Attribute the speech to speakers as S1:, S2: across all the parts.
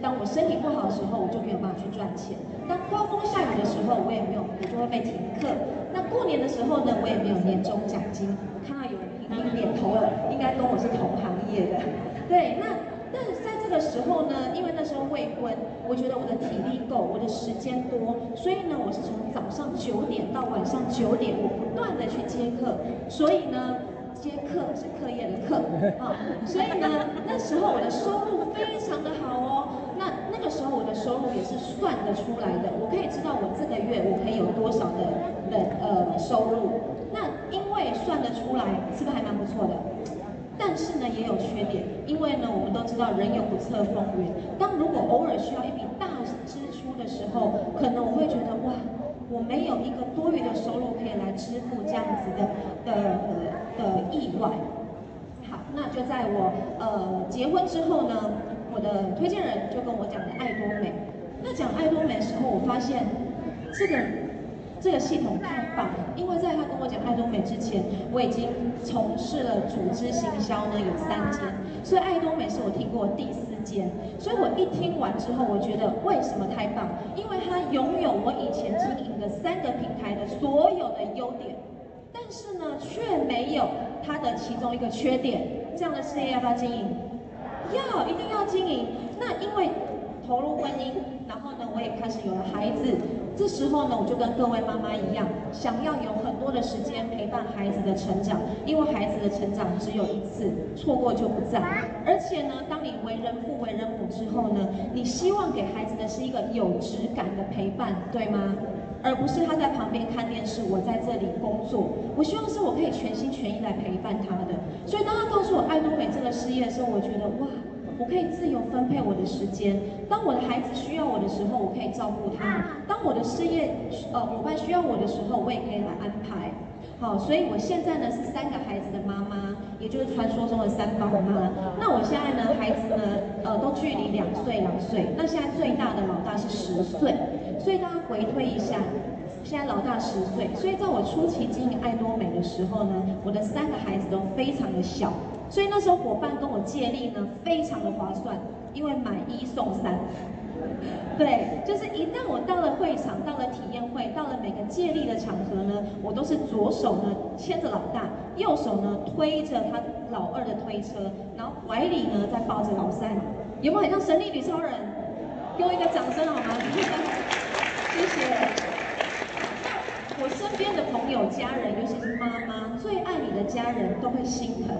S1: 当我身体不好的时候，我就没有办法去赚钱。当刮风下雨的时候，我也没有，我就会被停课。那过年的时候呢，我也没有年终奖金。我看到有人频频点头了，应该跟我是同行业的。对，那但是在这个时候呢，因为那时候未婚，我觉得我的体力够，我的时间多，所以呢，我是从早上九点到晚上九点，我不断的去接课，所以呢。接客是课业的课啊，所以呢，那时候我的收入非常的好哦。那那个时候我的收入也是算得出来的，我可以知道我这个月我可以有多少的的呃收入。那因为算得出来，是不是还蛮不错的？但是呢，也有缺点，因为呢，我们都知道人有不测风云。当如果偶尔需要一笔大支出的时候，可能我会觉得哇。我没有一个多余的收入可以来支付这样子的的的意外。好，那就在我呃结婚之后呢，我的推荐人就跟我讲的爱多美。那讲爱多美的时候，我发现这个。这个系统太棒了，因为在他跟我讲爱多美之前，我已经从事了组织行销呢有三间，所以爱多美是我听过第四间。所以我一听完之后，我觉得为什么太棒？因为它拥有我以前经营的三个平台的所有的优点，但是呢，却没有它的其中一个缺点。这样的事业要不要经营？要，一定要经营。那因为投入婚姻，然后呢，我也开始有了孩子。这时候呢，我就跟各位妈妈一样，想要有很多的时间陪伴孩子的成长，因为孩子的成长只有一次，错过就不再。而且呢，当你为人父、为人母之后呢，你希望给孩子的是一个有质感的陪伴，对吗？而不是他在旁边看电视，我在这里工作。我希望是我可以全心全意来陪伴他的。所以当他告诉我爱多美这个事业的时候，我觉得哇。我可以自由分配我的时间。当我的孩子需要我的时候，我可以照顾他；当我的事业呃伙伴需要我的时候，我也可以来安排。好，所以我现在呢是三个孩子的妈妈，也就是传说中的三宝妈。那我现在呢，孩子呢呃都距离两岁两岁。那现在最大的老大是十岁，所以大家回推一下，现在老大十岁。所以在我初期经营爱多美的时候呢，我的三个孩子都非常的小。所以那时候伙伴跟我借力呢，非常的划算，因为买一送三。对，就是一旦我到了会场，到了体验会，到了每个借力的场合呢，我都是左手呢牵着老大，右手呢推着他老二的推车，然后怀里呢再抱着老三，有没有很像神力女超人？给我一个掌声好吗？谢谢。我身边的朋友、家人，尤其是妈妈，最爱你的家人都会心疼。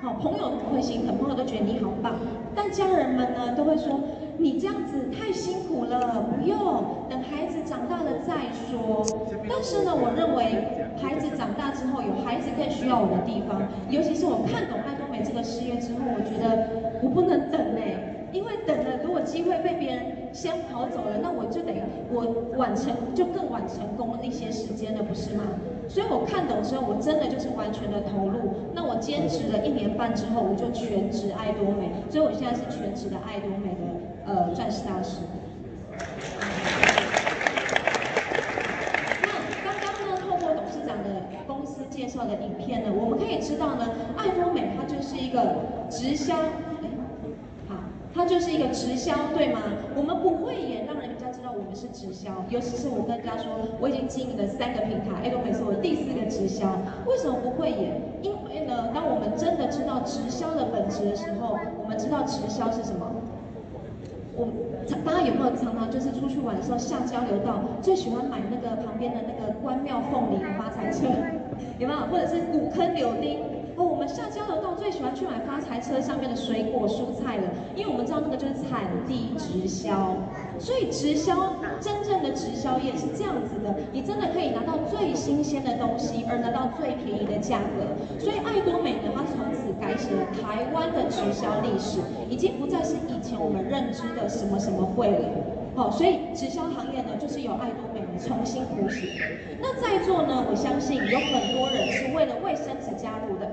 S1: 好，朋友不会心疼，朋友都觉得你好棒，但家人们呢都会说你这样子太辛苦了，不用，等孩子长大了再说。但是呢，我认为孩子长大之后有孩子更需要我的地方，尤其是我看懂爱多美这个事业之后，我觉得我不能等呢。因为等了，如果机会被别人先跑走了，那我就得我晚成就更晚成功那些时间了，不是吗？所以我看懂之后，我真的就是完全的投入。那我坚持了一年半之后，我就全职爱多美，所以我现在是全职的爱多美的呃钻石大师。那刚刚呢，透过董事长的公司介绍的影片呢，我们可以知道呢，爱多美它就是一个直销。就是一个直销，对吗？我们不会演，让人家知道我们是直销。尤其是我跟大家说，我已经经营了三个平台，哎，都没错我第四个直销。为什么不会演？因为呢，当我们真的知道直销的本质的时候，我们知道直销是什么。我们大家有没有常常就是出去玩的时候下交流道，最喜欢买那个旁边的那个关庙凤梨发财车，有没有？或者是古坑柳丁？我们下交流道最喜欢去买发财车上面的水果蔬菜了，因为我们知道那个就是产地直销。所以直销真正的直销业是这样子的，你真的可以拿到最新鲜的东西，而拿到最便宜的价格。所以爱多美呢，它从此改写了台湾的直销历史，已经不再是以前我们认知的什么什么会了。好，所以直销行业呢，就是由爱多美重新谱写。那在座呢，我相信有很多人是为了卫生纸加入的。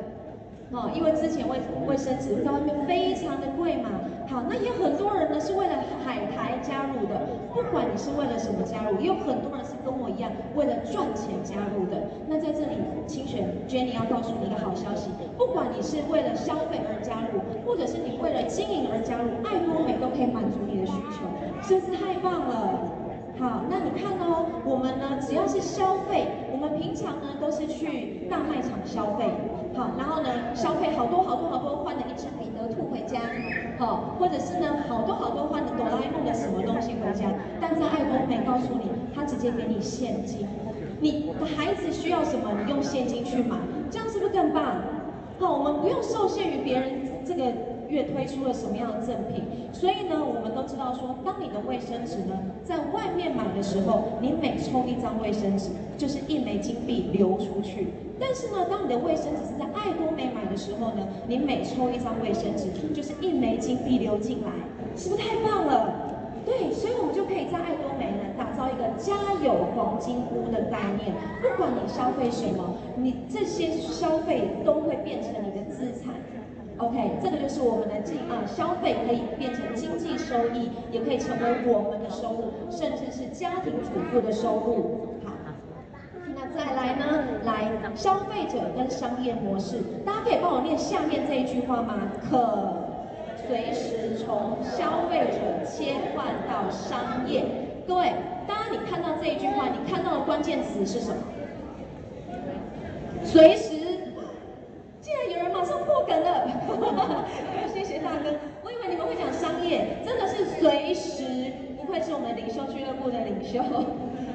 S1: 哦，因为之前卫卫生纸在外面非常的贵嘛，好，那也有很多人呢是为了海苔加入的，不管你是为了什么加入，也有很多人是跟我一样为了赚钱加入的。那在这里，清玄 Jenny 要告诉你一个好消息，不管你是为了消费而加入，或者是你为了经营而加入，爱多美都可以满足你的需求，是不是太棒了？好，那你看哦，我们呢，只要是消费，我们平常呢都是去大卖场消费，好，然后呢消费好多好多好多，换了一只彼得兔回家，好，或者是呢好多好多换的哆啦 A 梦的什么东西回家，但是爱多美告诉你，他直接给你现金，你的孩子需要什么，你用现金去买，这样是不是更棒？好，我们不用受限于别人这个。月推出了什么样的赠品？所以呢，我们都知道说，当你的卫生纸呢，在外面买的时候，你每抽一张卫生纸，就是一枚金币流出去。但是呢，当你的卫生纸是在爱多美买的时候呢，你每抽一张卫生纸，就是一枚金币流进来，是不是太棒了？对，所以我们就可以在爱多美呢，打造一个家有黄金屋的概念。不管你消费什么，你这些消费都会变成你的资产。OK，这个就是我们的经啊消费可以变成经济收益，也可以成为我们的收入，甚至是家庭主妇的收入。好，那再来呢？来，消费者跟商业模式，大家可以帮我念下面这一句话吗？可随时从消费者切换到商业。各位，当你看到这一句话，你看到的关键词是什么？随时。竟然有人马上破梗了，谢谢大哥。我以为你们会讲商业，真的是随时，不愧是我们领袖俱乐部的领袖。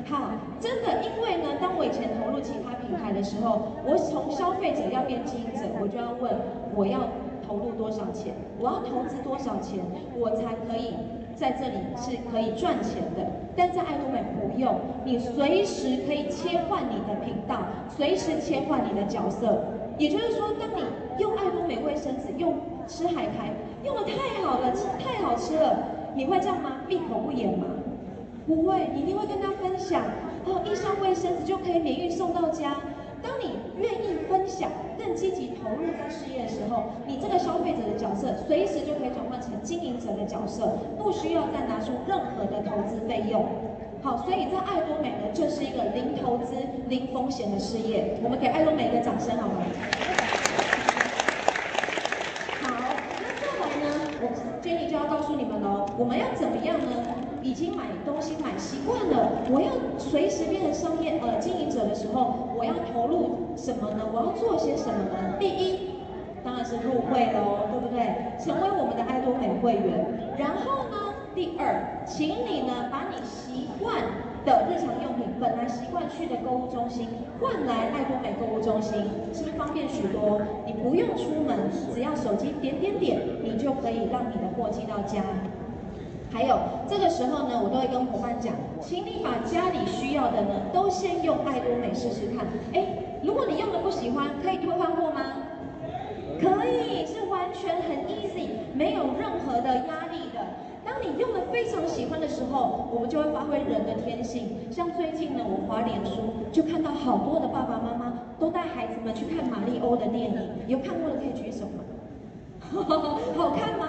S1: 好，真的，因为呢，当我以前投入其他品牌的时候，我从消费者要变经营者，我就要问，我要投入多少钱？我要投资多少钱，我才可以在这里是可以赚钱的？但在爱多美不用，你随时可以切换你的频道，随时切换你的角色。也就是说，当你用爱多美卫生纸，用吃海苔，用的太好了，吃太好吃了，你会这样吗？闭口不言吗？不会，你一定会跟他分享。哦，一箱卫生纸就可以免运送到家。当你愿意分享，更积极投入在事业的时候，你这个消费者的角色，随时就可以转换成经营者的角色，不需要再拿出任何的投资费用。好，所以在爱多美呢，就是一个零投资、零风险的事业。我们给爱多美一个掌声，好吗？好，那再来呢，我 Jenny 就要告诉你们喽，我们要怎么样呢？已经买东西买习惯了，我要随时变成商业呃经营者的时候，我要投入什么呢？我要做些什么呢？第一，当然是入会喽，对不对？成为我们的爱多美会员，然后呢？第二，请你呢把你习惯的日常用品，本来习惯去的购物中心，换来爱多美购物中心，是不是方便许多？你不用出门，只要手机点点点，你就可以让你的货寄到家。还有这个时候呢，我都会跟伙伴讲，请你把家里需要的呢，都先用爱多美试试看。哎，如果你用的不喜欢，可以退换货吗？可以，是完全很 easy，没有任何的压力。当你用了非常喜欢的时候，我们就会发挥人的天性。像最近呢，我滑脸书就看到好多的爸爸妈妈都带孩子们去看马里欧的电影，有看过的可以举手吗？好看吗？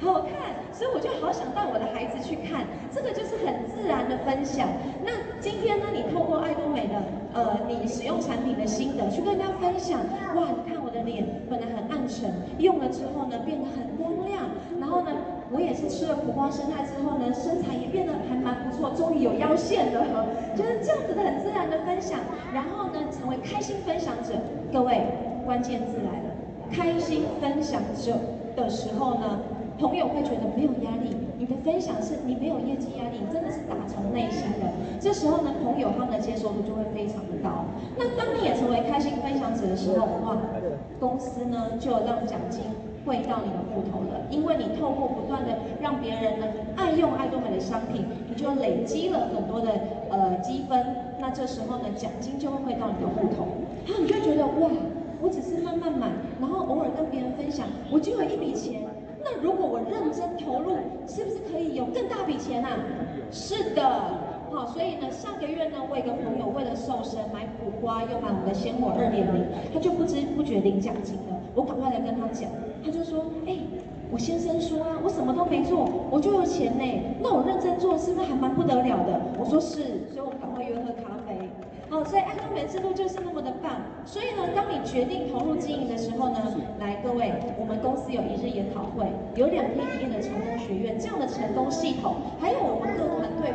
S1: 好看，所以我就好想带我的孩子去看。这个就是很自然的分享。那今天呢，你透过爱多美的呃，你使用产品的心得去跟大家分享。哇，你看我的脸本来很暗沉，用了之后呢，变得很光亮。然后呢，我也是吃了苦瓜生态之后呢，身材也变得还蛮不错，终于有腰线了，就是这样子的很自然的分享，然后呢，成为开心分享者。各位，关键字来了，开心分享者的时候呢，朋友会觉得没有压力，你的分享是你没有业绩压力，你真的是打从内心的。这时候呢，朋友他们的接受度就会非常的高。那当你也成为开心分享者的时候，的话，公司呢就让奖金。汇到你的户头了，因为你透过不断的让别人呢爱用爱多美的商品，你就累积了很多的呃积分，那这时候呢奖金就会汇到你的户头，然后你就觉得哇，我只是慢慢买，然后偶尔跟别人分享，我就有一笔钱。那如果我认真投入，是不是可以有更大笔钱啊？是的，好，所以呢，上个月呢，我一个朋友为了瘦身买苦瓜，又买我们的鲜活二点零，他就不知不觉领奖金了。我赶快来跟他讲，他就说，哎，我先生说啊，我什么都没做，我就有钱呢。那我认真做，是不是还蛮不得了的？我说是，所以我赶快约喝咖啡。哦，所以爱多美制度就是那么的棒。所以呢，当你决定投入经营的时候呢，来各位，我们公司有一日研讨会，有两天一夜的成功学院，这样的成功系统，还有我们各团队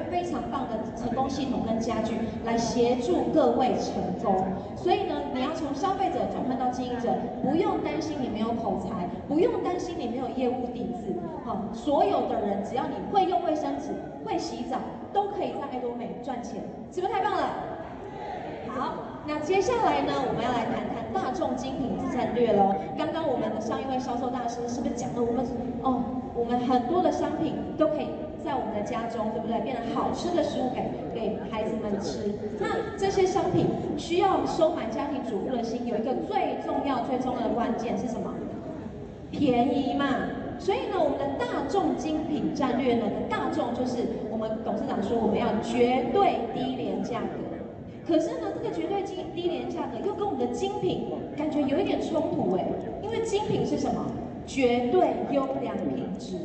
S1: 成功系统跟家具，来协助各位成功。所以呢，你要从消费者转换到经营者，不用担心你没有口才，不用担心你没有业务底子。好，所有的人只要你会用卫生纸，会洗澡，都可以在爱多美赚钱，是不是太棒了？好，那接下来呢，我们要来谈谈大众精品战略喽。刚刚我们的上一位销售大师是不是讲了我们哦，我们很多的商品都可以在我们的家中，对不对？变成好吃的食物给给孩子们吃。那这些商品需要收买家庭主妇的心，有一个最重要最重要的关键是什么？便宜嘛。所以呢，我们的大众精品战略呢，大众就是我们董事长说我们要绝对低廉价格。可是呢，这个绝对低低廉价格又跟我们的精品感觉有一点冲突哎，因为精品是什么？绝对优良品质。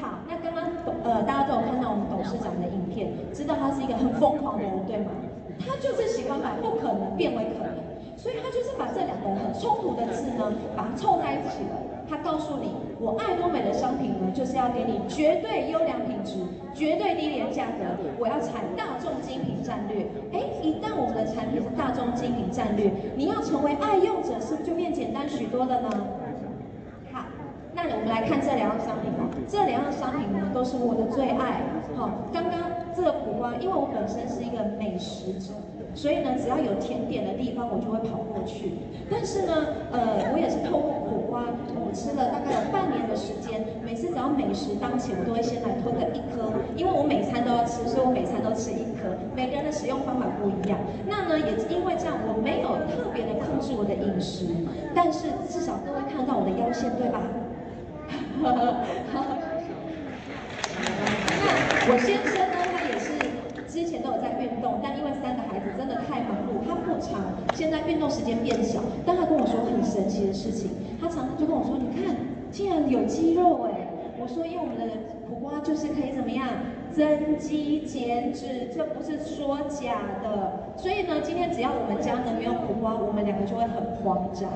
S1: 好，那刚刚呃大家都有看到我们董事长的影片，知道他是一个很疯狂的人，对吗？他就是喜欢把不可能变为可能，所以他就是把这两个很冲突的字呢，把它凑在一起了。他告诉你，我爱多美的商品呢，就是要给你绝对优良品质、绝对低廉价格。我要采大众精品战略。哎，一旦我们的产品是大众精品战略，你要成为爱用者，是不是就变简单许多了呢？那我们来看这两样商品哦。这两样商品呢，都是我的最爱。好，刚刚这个苦瓜，因为我本身是一个美食者。所以呢，只要有甜点的地方，我就会跑过去。但是呢，呃，我也是透过苦瓜，我吃了大概有半年的时间。每次只要美食当前，我都会先来吞个一颗，因为我每餐都要吃，所以我每餐都吃一颗。每个人的使用方法不一样。那呢，也因为这样，我没有特别的控制我的饮食，但是至少各位看到我的腰线，对吧？那 我先生呢，他也是之前都有在运动，但因为三个孩子真的太忙碌，他不常现在运动时间变小。但他跟我说很神奇的事情，他常常就跟我说：“你看，竟然有肌肉哎！”所以我们的苦瓜就是可以怎么样增肌减脂，这不是说假的。所以呢，今天只要我们家呢没有苦瓜，我们两个就会很慌张。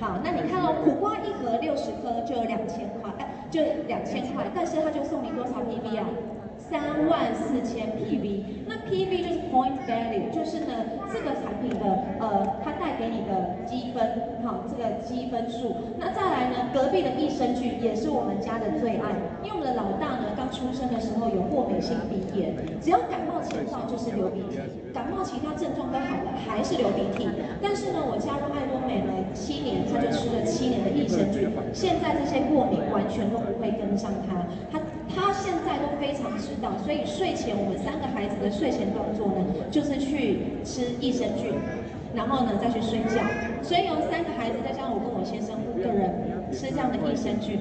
S1: 好，那你看哦，苦瓜一盒六十颗就有两千块，哎，就两千块，但是他就送你多少 PV 啊？三万四千 PV，PV 就是 Point Value，就是呢这个产品的呃它带给你的积分，好，这个积分数。那再来呢，隔壁的益生菌也是我们家的最爱，因为我们的老大呢刚出生的时候有过敏性鼻炎，只要感冒前兆就是流鼻涕，感冒其他症状都好了还是流鼻涕。但是呢，我加入爱多美呢七年，他就吃了七年的益生菌，现在这些过敏完全都不会跟上他，他。他现在都非常知道，所以睡前我们三个孩子的睡前动作呢，就是去吃益生菌，然后呢再去睡觉。所以有三个孩子再加上我跟我先生五个人吃这样的益生菌，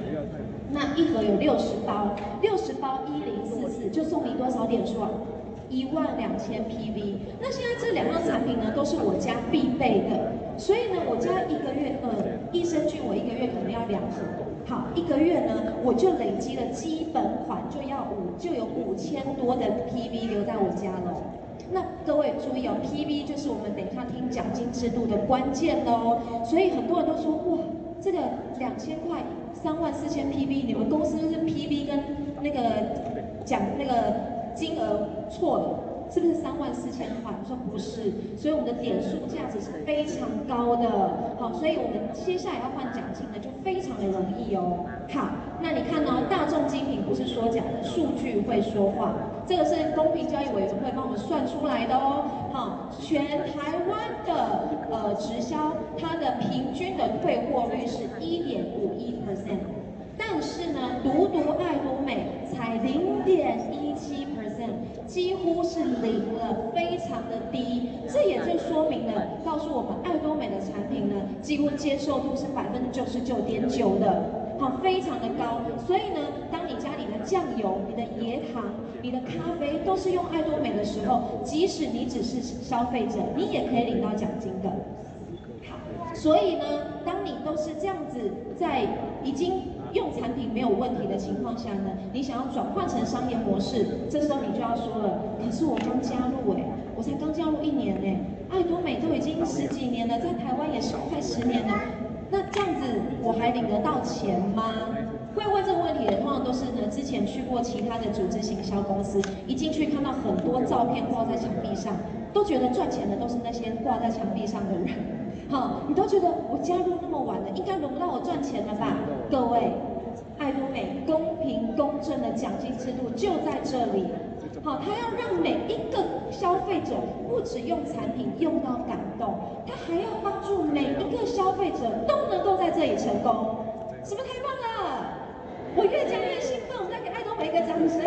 S1: 那一盒有六十包，六十包一零四四就送你多少点数啊？一万两千 PV。那现在这两样产品呢，都是我家必备的，所以呢，我家一个月呃益生菌我一个月可能要两盒。好，一个月呢，我就累积了基本款就要五，就有五千多的 PV 留在我家了。那各位注意哦，PV 就是我们等一下听奖金制度的关键哦。所以很多人都说，哇，这个两千块，三万四千 PV，你们公司是 PV 跟那个奖那个金额错了。是不是三万四千块？我说不是，所以我们的点数价值是非常高的。好，所以我们接下来要换奖金呢，就非常的容易哦。好，那你看哦，大众精品不是说假的，数据会说话。这个是公平交易委员会帮我们算出来的哦。好，全台湾的呃直销，它的平均的退货率是一点五一 percent，但是呢，独独爱多美才零点一几乎是零了，非常的低。这也就说明了，告诉我们爱多美的产品呢，几乎接受度是百分之九十九点九的。好，非常的高，所以呢，当你家里的酱油、你的椰糖、你的咖啡都是用爱多美的时候，即使你只是消费者，你也可以领到奖金的。好，所以呢，当你都是这样子，在已经用产品没有问题的情况下呢，你想要转换成商业模式，这时候你就要说了，可是我刚加入哎，我才刚加入一年哎，爱多美都已经十几年了，在台湾也是快十年了。那这样子我还领得到钱吗？会问这个问题的，通常都是呢，之前去过其他的组织行销公司，一进去看到很多照片挂在墙壁上，都觉得赚钱的都是那些挂在墙壁上的人。好，你都觉得我加入那么晚了，应该轮不到我赚钱了吧？各位，爱多美公平公正的奖金制度就在这里。好，他要让每一个消费者不只用产品用到感动，它还要帮助每一个消费者都能够在这里成功，是不是太棒了？我越讲越兴奋，我们再给爱多美一个掌声。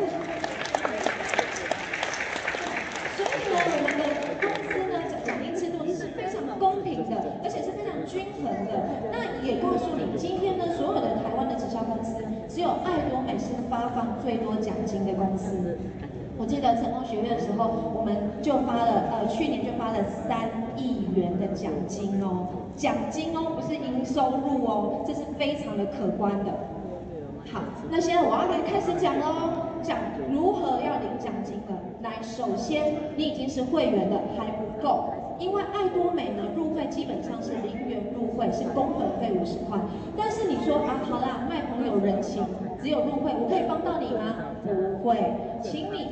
S1: 所以呢，我们的公司呢，奖金制度是非常公平的，而且是非常均衡的。那也告诉你，今天呢，所有的台湾的直销公司，只有爱多美是发放最多奖金的公司。我记得成功学院的时候，我们就发了，呃，去年就发了三亿元的奖金哦，奖金哦，不是营收入哦，这是非常的可观的。好，那现在我要来开始讲喽，讲如何要领奖金了。来，首先你已经是会员了，还不够，因为爱多美呢，入会基本上是零元入会，是工本费五十块。但是你说啊，好啦，卖朋友人情，只有入会，我可以帮到你吗？不会，请你。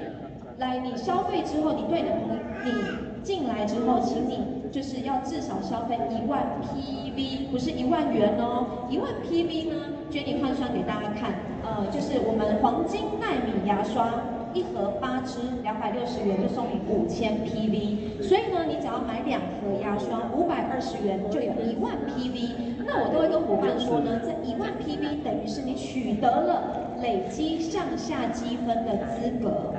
S1: 来，你消费之后，你对你的朋友，你进来之后，请你就是要至少消费一万 PV，不是一万元哦，一万 PV 呢，Jenny 换算给大家看，呃，就是我们黄金奈米牙刷一盒八支，两百六十元就送你五千 PV，所以呢，你只要买两盒牙刷，五百二十元就有一万 PV，那我都会跟伙伴说呢，这一万 PV 等于是你取得了累积向下积分的资格。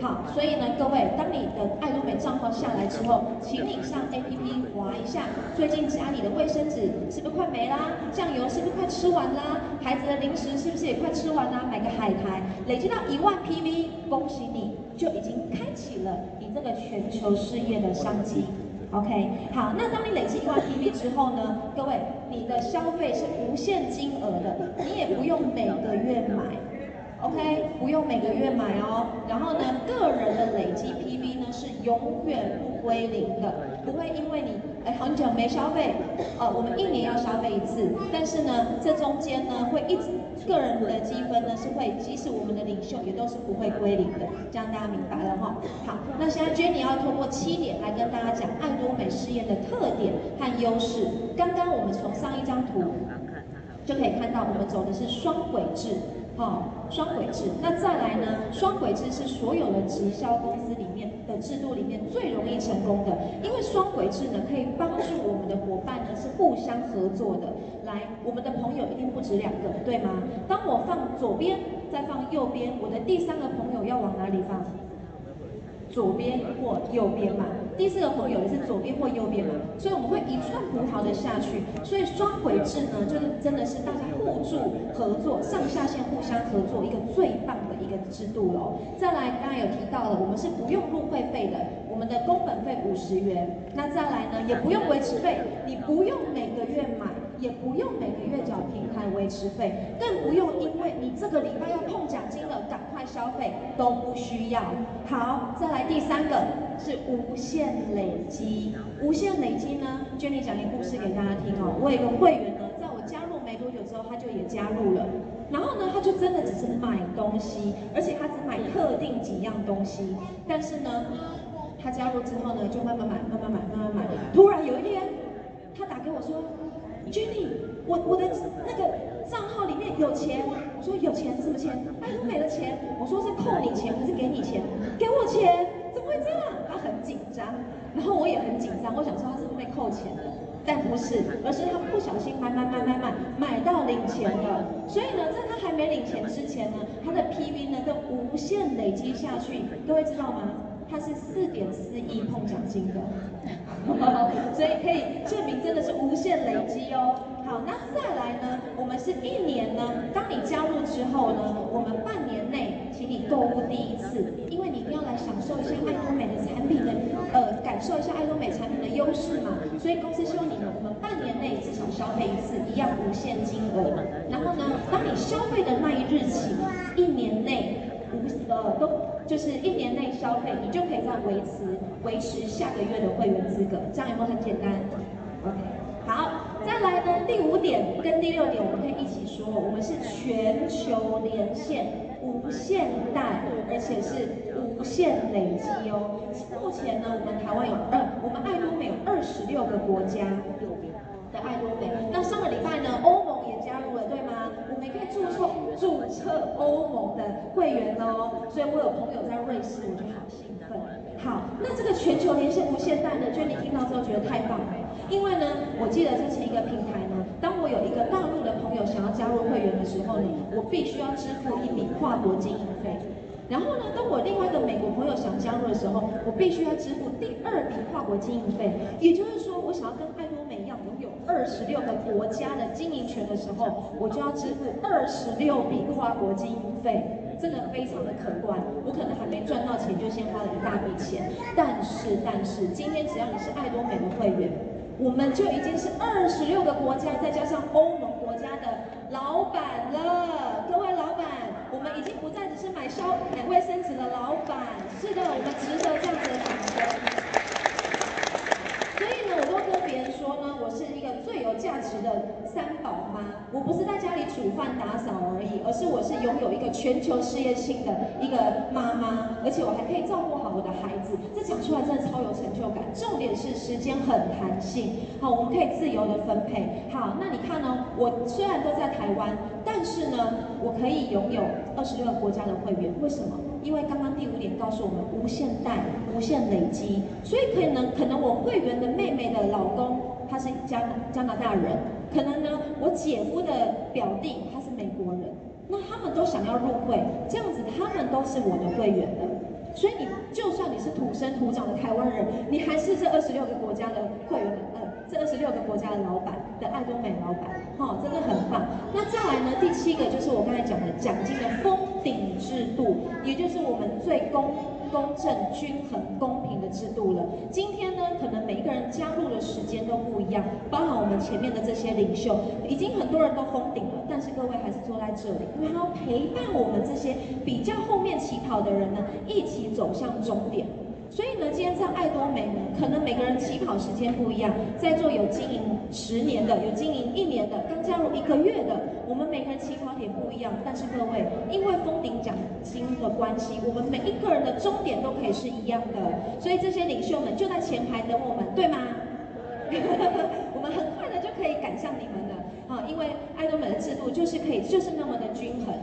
S1: 好，所以呢，各位，当你的爱多美账号下来之后，请你上 APP 划一下，最近家里的卫生纸是不是快没啦？酱油是不是快吃完啦？孩子的零食是不是也快吃完啦？买个海苔，累积到一万 PV，恭喜你，就已经开启了你这个全球事业的商机。OK，好，那当你累积一万 PV 之后呢，各位，你的消费是无限金额的，你也不用每个月买。OK，不用每个月买哦。然后呢，个人的累积 PV 呢是永远不归零的，不会因为你哎很久没消费，呃，我们一年要消费一次，但是呢，这中间呢会一直个人的积分呢是会，即使我们的领袖也都是不会归零的，这样大家明白了哈。好，那现在 Jenny 要通过七点来跟大家讲爱多美事业的特点和优势。刚刚我们从上一张图就可以看到，我们走的是双轨制。哦，双轨制。那再来呢？双轨制是所有的直销公司里面的制度里面最容易成功的，因为双轨制呢可以帮助我们的伙伴呢是互相合作的。来，我们的朋友一定不止两个，对吗？当我放左边，再放右边，我的第三个朋友要往哪里放？左边或右边嘛。第四个朋友也是左边或右边嘛，所以我们会一串葡萄的下去，所以双轨制呢，就是真的是大家互助合作，上下线互相合作一个最棒的一个制度喽。再来，刚刚有提到了，我们是不用入会费的，我们的工本费五十元。那再来呢，也不用维持费，你不用每个月买，也不用每个月缴平台维持费，更不用因为你这个礼拜要碰奖金了，赶快消费都不需要。好，再来第三个是无限。累积无限累积呢，Jenny 讲一个故事给大家听哦。我有一个会员呢，在我加入没多久之后，他就也加入了。然后呢，他就真的只是买东西，而且他只买特定几样东西。但是呢，他加入之后呢，就慢慢买，慢慢买，慢慢买。突然有一天，他打给我说：“Jenny，我我的那个账号里面有钱。”我说：“有钱？什么钱？爱多美的钱？”我说：“是扣你钱还是给你钱？给我钱。”怎么会这样？他很紧张，然后我也很紧张。我想说他是不是被扣钱了？但不是，而是他不小心买买买买买买到领钱了。所以呢，在他还没领钱之前呢，他的 PV 呢都无限累积下去。各位知道吗？他是四点四亿碰奖金的，所以可以证明真的是无限累积哦。好，那再来呢，我们是一年呢，当你加入之后呢，我们半年内请你购物第一次，因为你一定要来享受一下爱多美的产品的，呃，感受一下爱多美产品的优势嘛。所以公司希望你们，我们半年内至少消费一次，一样无限金额。然后呢，当你消费的那一日起，一年内。无呃都就是一年内消费，你就可以再维持维持下个月的会员资格，这样有没有很简单？OK，好，再来呢，第五点跟第六点我们可以一起说，我们是全球连线无限带，而且是无限累积哦。目前呢，我们台湾有二，我们爱多美有二十六个国家的爱多美。那上个礼拜呢，欧盟，们也可以注册注册欧盟的会员哦。所以我有朋友在瑞士，我就好兴奋。好，那这个全球连线无限大呢，就你听到之后觉得太棒了，因为呢，我记得这是一个平台呢。当我有一个大陆的朋友想要加入会员的时候呢，我必须要支付一笔跨国经营费。然后呢，当我另外一个美国朋友想加入的时候，我必须要支付第二笔跨国经营费。也就是说，我想要跟爱多二十六个国家的经营权的时候，我就要支付二十六笔跨国经营费，真的非常的可观。我可能还没赚到钱，就先花了一大笔钱。但是，但是今天只要你是爱多美的会员，我们就已经是二十六个国家，再加上欧盟国家的老板了。各位老板。我们已经不再只是买消买卫生纸的老板，是的，我们值得这样子的掌声。所以呢，我都跟别人说呢，我是一个最有价值的我不是在家里煮饭打扫而已，而是我是拥有一个全球事业性的一个妈妈，而且我还可以照顾好我的孩子。这讲出来真的超有成就感。重点是时间很弹性，好，我们可以自由的分配。好，那你看呢？我虽然都在台湾，但是呢，我可以拥有二十六个国家的会员。为什么？因为刚刚第五点告诉我们无限带、无限累积，所以可能可能我会员的妹妹的老公他是加加拿大人，可能呢我姐夫的表弟他是美国人，那他们都想要入会，这样子他们都是我的会员了。所以你就算你是土生土长的台湾人，你还是这二十六个国家的会员，呃，这二十六个国家的老板的爱多美老板，哈、真的很棒。那再来呢，第七个就是我刚才讲的奖金的封顶制度，也就是我们最公公正、均衡、公平的制度了。今天呢，可能每一个人加入的时间都不一样，包含我们前面的这些领袖，已经很多人都封顶了，但是各位还是坐在这里，因为要陪伴我们这些比较后面起跑的人呢，一起走向终点。所以呢，今天在爱多美，可能每个人起跑时间不一样。在座有经营十年的，有经营一年的，刚加入一个月的，我们每个人起跑点不一样。但是各位，因为封顶奖金的关系，我们每一个人的终点都可以是一样的。所以这些领袖们就在前排等我们，对吗？我们很快的就可以赶上你们了啊！因为爱多美的制度就是可以，就是那么的均衡。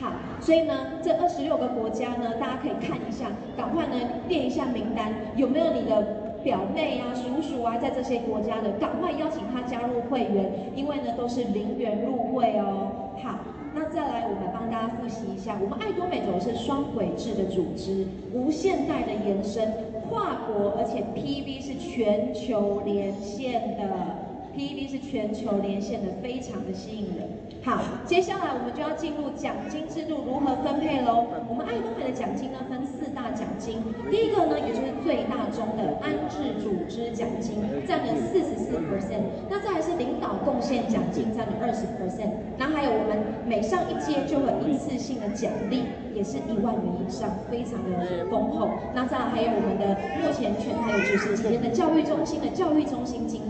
S1: 好，所以呢，这二十六个国家呢，大家可以看一下，赶快呢列一下名单，有没有你的表妹啊、叔叔啊，在这些国家的，赶快邀请他加入会员，因为呢都是零元入会哦。好，那再来我们帮大家复习一下，我们爱多美走是双轨制的组织，无限带的延伸，跨国，而且 PV 是全球连线的。PV 是全球连线的，非常的吸引人。好，接下来我们就要进入奖金制度如何分配喽。我们爱多美的奖金呢，分四大奖金。第一个呢，也就是最大宗的安置组织奖金，占了四十四 percent。那再来是领导贡献奖金，占了二十 percent。然后还有我们每上一阶就会一次性的奖励，也是一万元以上，非常的丰厚。那再来还有我们的目前全台有九十几间的教育中心的教育中心经。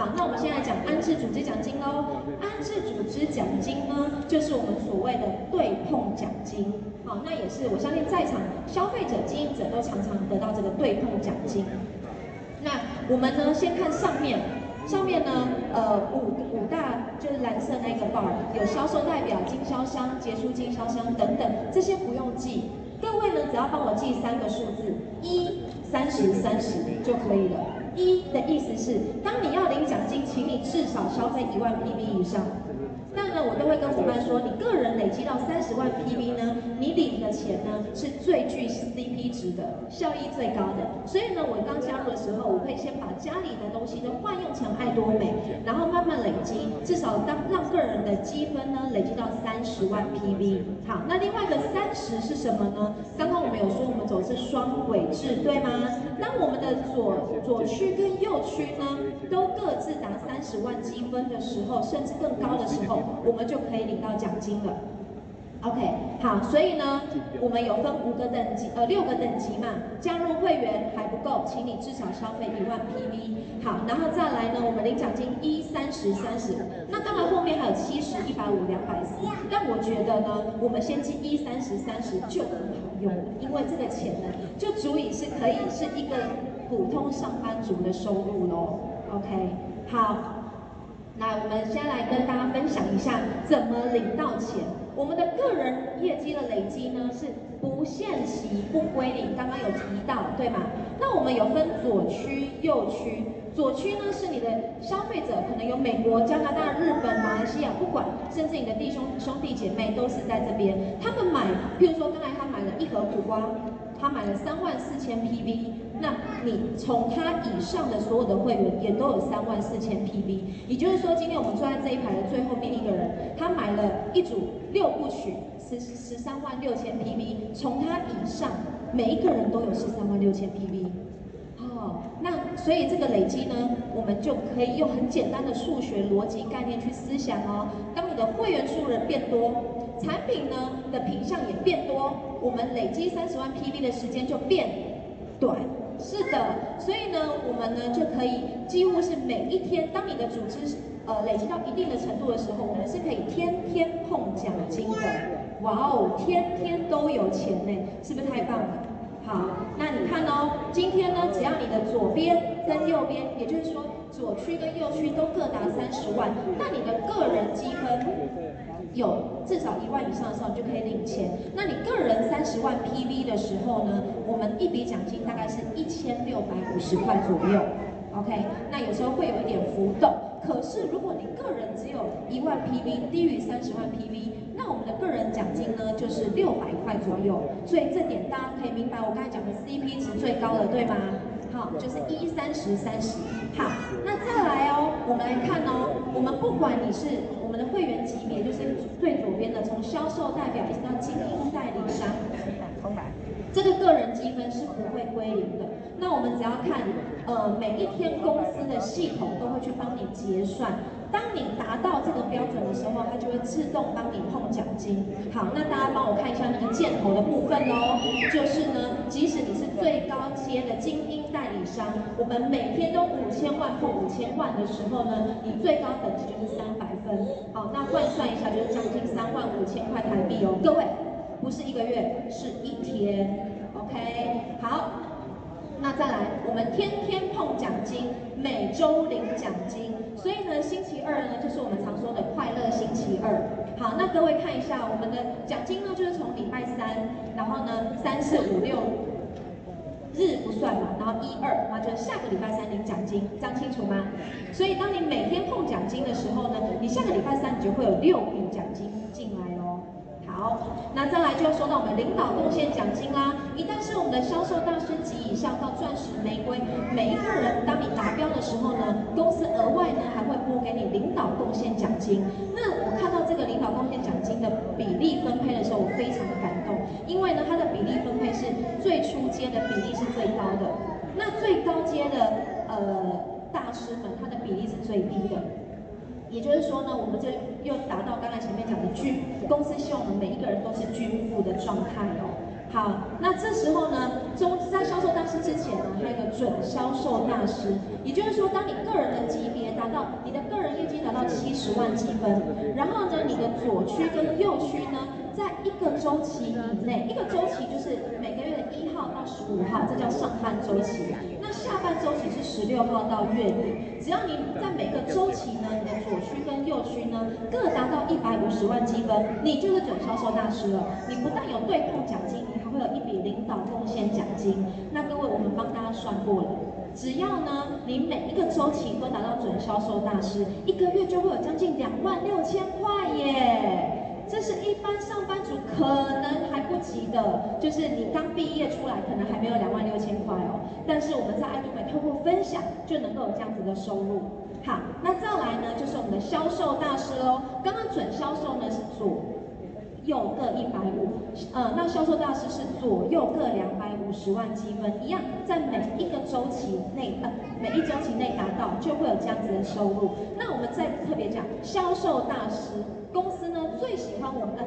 S1: 好，那我们现在讲安置组织奖金喽。安置组织奖金呢，就是我们所谓的对碰奖金。好，那也是我相信在场消费者、经营者都常常得到这个对碰奖金。那我们呢，先看上面，上面呢，呃，五五大就是蓝色那个 bar，有销售代表、经销商、杰出经销商等等，这些不用记。各位呢，只要帮我记三个数字，一、三十、三十就可以了。一的意思是，当你要领奖金，请你至少消费一万 PB 以上。那呢，我都会跟伙伴说，你个人累积到三十万 PV 呢，你领的钱呢是最具 CP 值的，效益最高的。所以呢，我刚加入的时候，我会先把家里的东西都换用成艾多美，然后慢慢累积，至少当让个人的积分呢累积到三十万 PV。好，那另外一个三十是什么呢？刚刚我们有说我们走是双轨制，对吗？当我们的左左区跟右区呢都各自达三十万积分的时候，甚至更高的时候。我们就可以领到奖金了。OK，好，所以呢，我们有分五个等级，呃，六个等级嘛。加入会员还不够，请你至少消费一万 PV。好，然后再来呢，我们领奖金一、三十、三十。那当然后面还有七十、一百五、两百四。但我觉得呢，我们先记一、三十、三十就很好用了，因为这个钱呢，就足以是可以是一个普通上班族的收入喽。OK，好。来，我们先来跟大家分享一下怎么领到钱。我们的个人业绩的累积呢，是不限期不归零，刚刚有提到，对吗？那我们有分左区、右区。左区呢是你的消费者，可能有美国、加拿大、日本、马来西亚，不管，甚至你的弟兄兄弟姐妹都是在这边。他们买，譬如说刚才他买了一盒苦瓜。他买了三万四千 PV，那你从他以上的所有的会员也都有三万四千 PV，也就是说，今天我们坐在这一排的最后面一个人，他买了一组六部曲，十十三万六千 PV，从他以上每一个人都有十三万六千 PV。哦，那所以这个累积呢，我们就可以用很简单的数学逻辑概念去思想哦。当你的会员数人变多。产品呢的品项也变多，我们累积三十万 PV 的时间就变短。是的，所以呢，我们呢就可以几乎是每一天，当你的组织呃累积到一定的程度的时候，我们是可以天天碰奖金的。哇哦，天天都有钱呢，是不是太棒了？好，那你看哦，今天呢，只要你的左边跟右边，也就是说左区跟右区都各达三十万，那你的个人积分。有至少一万以上的时候，就可以领钱。那你个人三十万 PV 的时候呢，我们一笔奖金大概是一千六百五十块左右。OK，那有时候会有一点浮动。可是如果你个人只有一万 PV，低于三十万 PV，那我们的个人奖金呢就是六百块左右。所以这点大家可以明白，我刚才讲的 CP 值最高的，对吗？好，就是一三十三十一。好，那再来哦，我们来看哦，我们不管你是。我们的会员级别就是最左边的，从销售代表一直到精英代理商，这个个人积分是不会归零的。那我们只要看，呃，每一天公司的系统都会去帮你结算。当你达到这个标准的时候，它就会自动帮你碰奖金。好，那大家帮我看一下那个箭头的部分哦。就是呢，即使你是最高阶的精英代理商，我们每天都五千万碰五千万的时候呢，你最高等级就是三百分。好，那换算一下就是将近三万五千块台币哦。各位，不是一个月，是一天。OK，好，再来，我们天天碰奖金，每周领奖金。所以呢，星期二呢，就是我们常说的快乐星期二。好，那各位看一下，我们的奖金呢，就是从礼拜三，然后呢，三四五六日不算嘛，然后一二，然后就下个礼拜三领奖金，这样清楚吗？所以当你每天碰奖金的时候呢，你下个礼拜三你就会有六笔奖金。好，那再来就要说到我们领导贡献奖金啦。一旦是我们的销售大师级以上到钻石玫瑰，每一个人当你达标的时候呢，公司额外呢还会拨给你领导贡献奖金。那我看到这个领导贡献奖金的比例分配的时候，我非常的感动，因为呢它的比例分配是最初阶的比例是最高的，那最高阶的呃大师们，他的比例是最低的。也就是说呢，我们就又达到刚才前面讲的均，公司希望我们每一个人都是均富的状态哦。好，那这时候呢，中在销售大师之前呢，还有一个准销售大师，也就是说，当你个人的级别达到，你的个人业绩达到七十万积分，然后呢，你的左区跟右区呢，在一个周期以内，一个周期就是每个月的一号到十五号，这叫上半周期。下半周期是十六号到月底。只要你在每个周期呢，你的左区跟右区呢，各达到一百五十万积分，你就是准销售大师了。你不但有对碰奖金，你还会有一笔领导贡献奖金。那各位，我们帮大家算过了，只要呢你每一个周期都达到准销售大师，一个月就会有将近两万六千块耶。这是一般上班族可能还不及的，就是你刚毕业出来，可能还没有两万六千块哦。但是我们在爱多美透过分享，就能够有这样子的收入。好，那再来呢，就是我们的销售大师喽。刚刚准销售呢是左右各一百五，呃，那销售大师是左右各两百五十万积分，一样在每一个周期内，呃，每一周期内达到，就会有这样子的收入。那我们再特别讲销售大师。公司呢最喜欢我们的，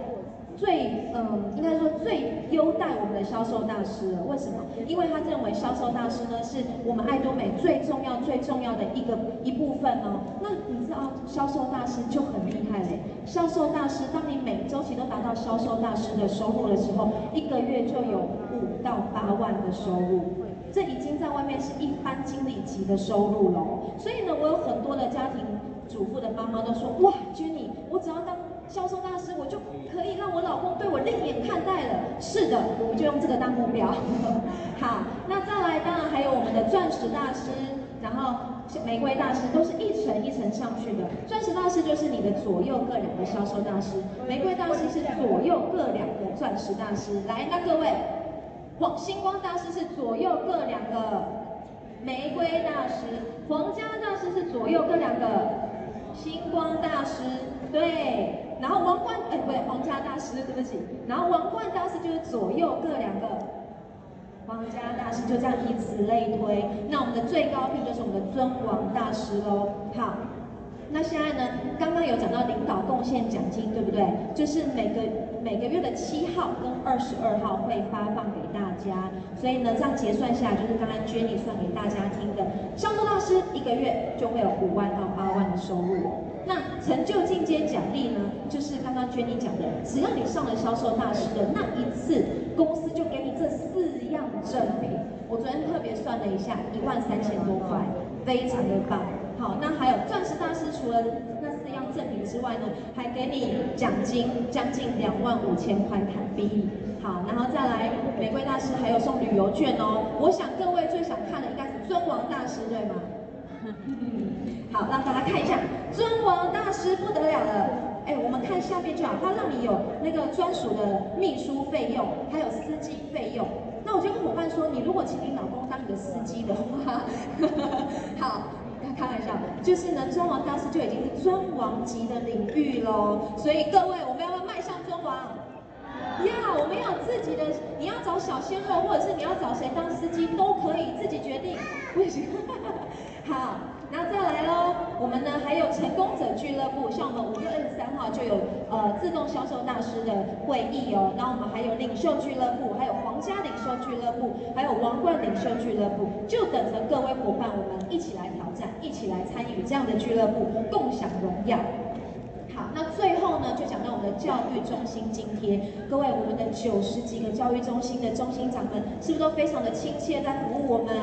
S1: 最嗯，应该说最优待我们的销售大师了。为什么？因为他认为销售大师呢是我们爱多美最重要最重要的一个一部分哦。那你知道销售大师就很厉害嘞。销售大师，当你每周期都达到销售大师的收入的时候，一个月就有五到八万的收入。这已经在外面是一般经理级的收入了。所以呢，我有很多的家庭。主妇的妈妈都说：“哇君我只要当销售大师，我就可以让我老公对我另眼看待了。”是的，我们就用这个当目标。好，那再来，当然还有我们的钻石大师，然后玫瑰大师，都是一层一层上去的。钻石大师就是你的左右各两个销售大师，玫瑰大师是左右各两个钻石大师。来，那各位，黄星光大师是左右各两个玫瑰大师，皇家大师是左右各两个。星光大师，对，然后王冠，哎，不对，皇家大师，对不起，然后王冠大师就是左右各两个，皇家大师就这样以此类推，那我们的最高品就是我们的尊王大师喽。好，那现在呢，刚刚有讲到领导贡献奖金，对不对？就是每个每个月的七号跟二十二号会发放给大家，所以呢，这样结算下来就是刚刚 Jenny 算给大家听的，销售大师一个月就会有五万到八万的收入哦。那成就进阶奖励呢，就是刚刚 Jenny 讲的，只要你上了销售大师的那一次，公司就给你这四样赠品。我昨天特别算了一下，一万三千多块，非常的棒。好，那还有钻石大师，除了那四样赠品之外呢，还给你奖金将近两万五千块台币。好，然后再来玫瑰大师还有送旅游券哦。我想各位最想看的应该是尊王大师，对吗？好，让大家看一下尊王大师不得了了。哎，我们看下面就好，他让你有那个专属的秘书费用，还有司机费用。那我就跟伙伴说，你如果请你老公当你的司机的话，好。开玩笑，就是呢，尊王大师就已经是尊王级的领域喽。所以各位，我们要不要迈向尊王？要，我们要自己的。你要找小鲜肉，或者是你要找谁当司机，都可以自己决定。不行。好，那再来喽。我们呢还有成功者俱乐部，像我们五月二十三号就有呃自动销售大师的会议哦。然后我们还有领袖俱乐部，还有皇家领袖俱乐部，还有王冠领袖俱乐部，就等着各位伙伴我们一起来挑战，一起来参与这样的俱乐部，共享荣耀。好，那最后呢就讲到我们的教育中心津贴，各位我们的九十几个教育中心的中心长们，是不是都非常的亲切在服务我们？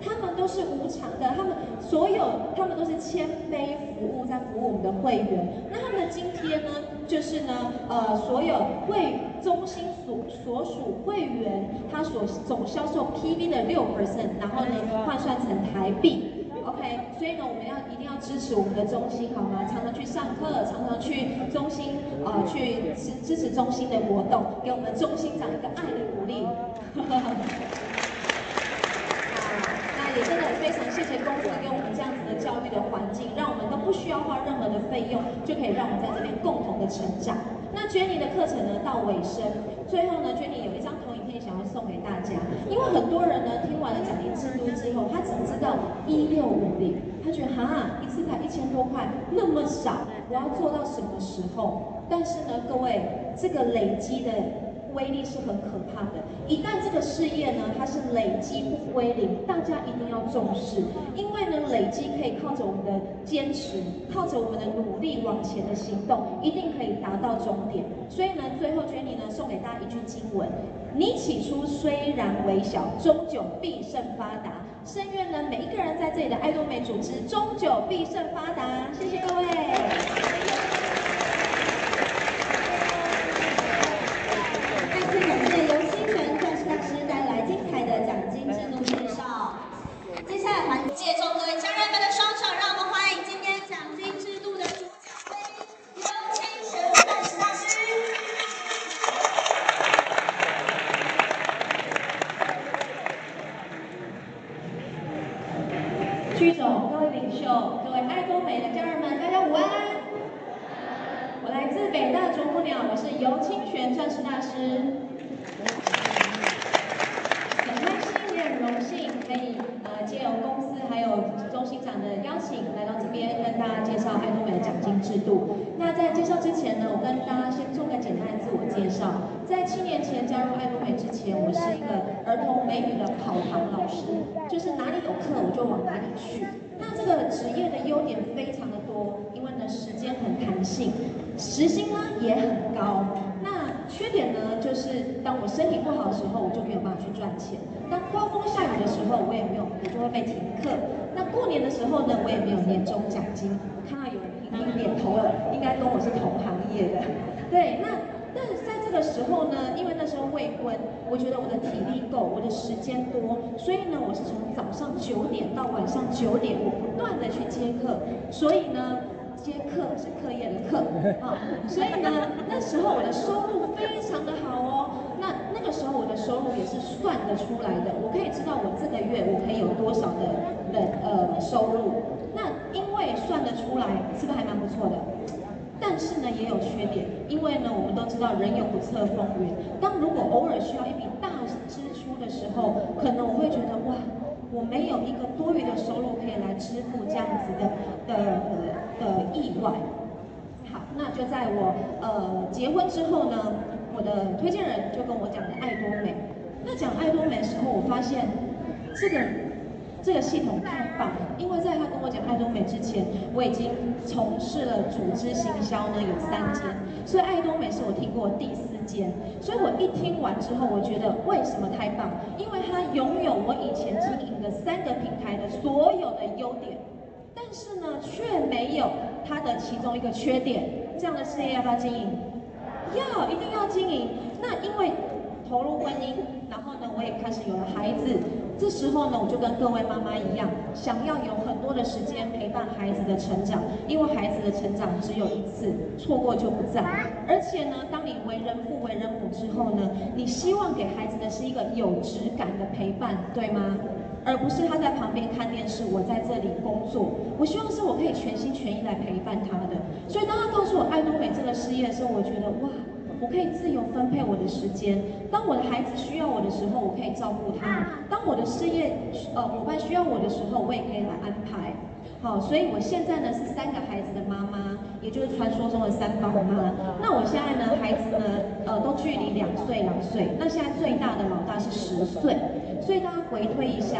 S1: 他们都是无偿的，他们所有他们都是谦卑服务，在服务我们的会员。那他们的津贴呢，就是呢，呃，所有会中心所所属会员，他所总销售 PV 的六 percent，然后呢换算成台币，OK。所以呢，我们要一定要支持我们的中心，好吗？常常去上课，常常去中心，呃，去支支持中心的活动，给我们中心长一个爱的鼓励。也真的非常谢谢公司给我们这样子的教育的环境，让我们都不需要花任何的费用，就可以让我们在这边共同的成长。那 Jenny 的课程呢到尾声，最后呢 Jenny 有一张投影片想要送给大家，因为很多人呢听完了奖励制度之后，他只知道一六五零，他觉得哈一次才一千多块那么少，我要做到什么时候？但是呢各位，这个累积的。威力是很可怕的。一旦这个事业呢，它是累积不归零，大家一定要重视。因为呢，累积可以靠着我们的坚持，靠着我们的努力往前的行动，一定可以达到终点。所以呢，最后 Jenny 呢送给大家一句经文：你起初虽然微小，终究必胜发达。深愿呢，每一个人在这里的爱多美组织，终究必胜发达。谢谢各位。
S2: 接下来
S1: 领袖，各位爱多美的家人们，大家午安。我来自北大啄木鸟，我是游清玄钻石大师。很开心也很荣幸可以呃借由公司还有中心长的邀请来到这边跟大家介绍爱多美的奖金制度。那在介绍之前呢，我跟大家先做个简单的自我介绍。在七年前加入爱多美之前，我是一个儿童美语的跑堂老师，就是哪里有课我就往哪里去。那这个职业的优点非常的多，因为呢时间很弹性，时薪呢也很高。那缺点呢就是当我身体不好的时候，我就没有办法去赚钱。当刮风下雨的时候，我也没有，我就会被停课。那过年的时候呢，我也没有年终奖金。看到有人。已经点头了，应该跟我是同行业的。对，那但在这个时候呢，因为那时候未婚，我觉得我的体力够，我的时间多，所以呢，我是从早上九点到晚上九点，我不断的去接课，所以呢，接课是课业的课啊，所以呢，那时候我的收入非常的好哦。那时候我的收入也是算得出来的，我可以知道我这个月我可以有多少的的呃收入。那因为算得出来，是不是还蛮不错的？但是呢，也有缺点，因为呢，我们都知道人有不测风云。当如果偶尔需要一笔大支出的时候，可能我会觉得哇，我没有一个多余的收入可以来支付这样子的的的意外。好，那就在我呃结婚之后呢，我的推荐人就跟我讲的爱多美。那讲爱多美的时候，我发现这个。这个系统太棒了，因为在他跟我讲爱多美之前，我已经从事了组织行销呢，有三间，所以爱多美是我听过第四间。所以我一听完之后，我觉得为什么太棒？因为它拥有我以前经营的三个平台的所有的优点，但是呢，却没有它的其中一个缺点。这样的事业要不要经营？要，一定要经营。那因为投入婚姻，然后呢，我也开始有了孩子。这时候呢，我就跟各位妈妈一样，想要有很多的时间陪伴孩子的成长，因为孩子的成长只有一次，错过就不再。而且呢，当你为人父、为人母之后呢，你希望给孩子的是一个有质感的陪伴，对吗？而不是他在旁边看电视，我在这里工作。我希望是我可以全心全意来陪伴他的。所以当他告诉我爱多美这个事业的时候，我觉得哇。我可以自由分配我的时间。当我的孩子需要我的时候，我可以照顾他；当我的事业呃伙伴需要我的时候，我也可以来安排。好，所以我现在呢是三个孩子的妈妈，也就是传说中的三宝妈。那我现在呢，孩子呢呃都距离两岁两岁。那现在最大的老大是十岁，所以大家回推一下，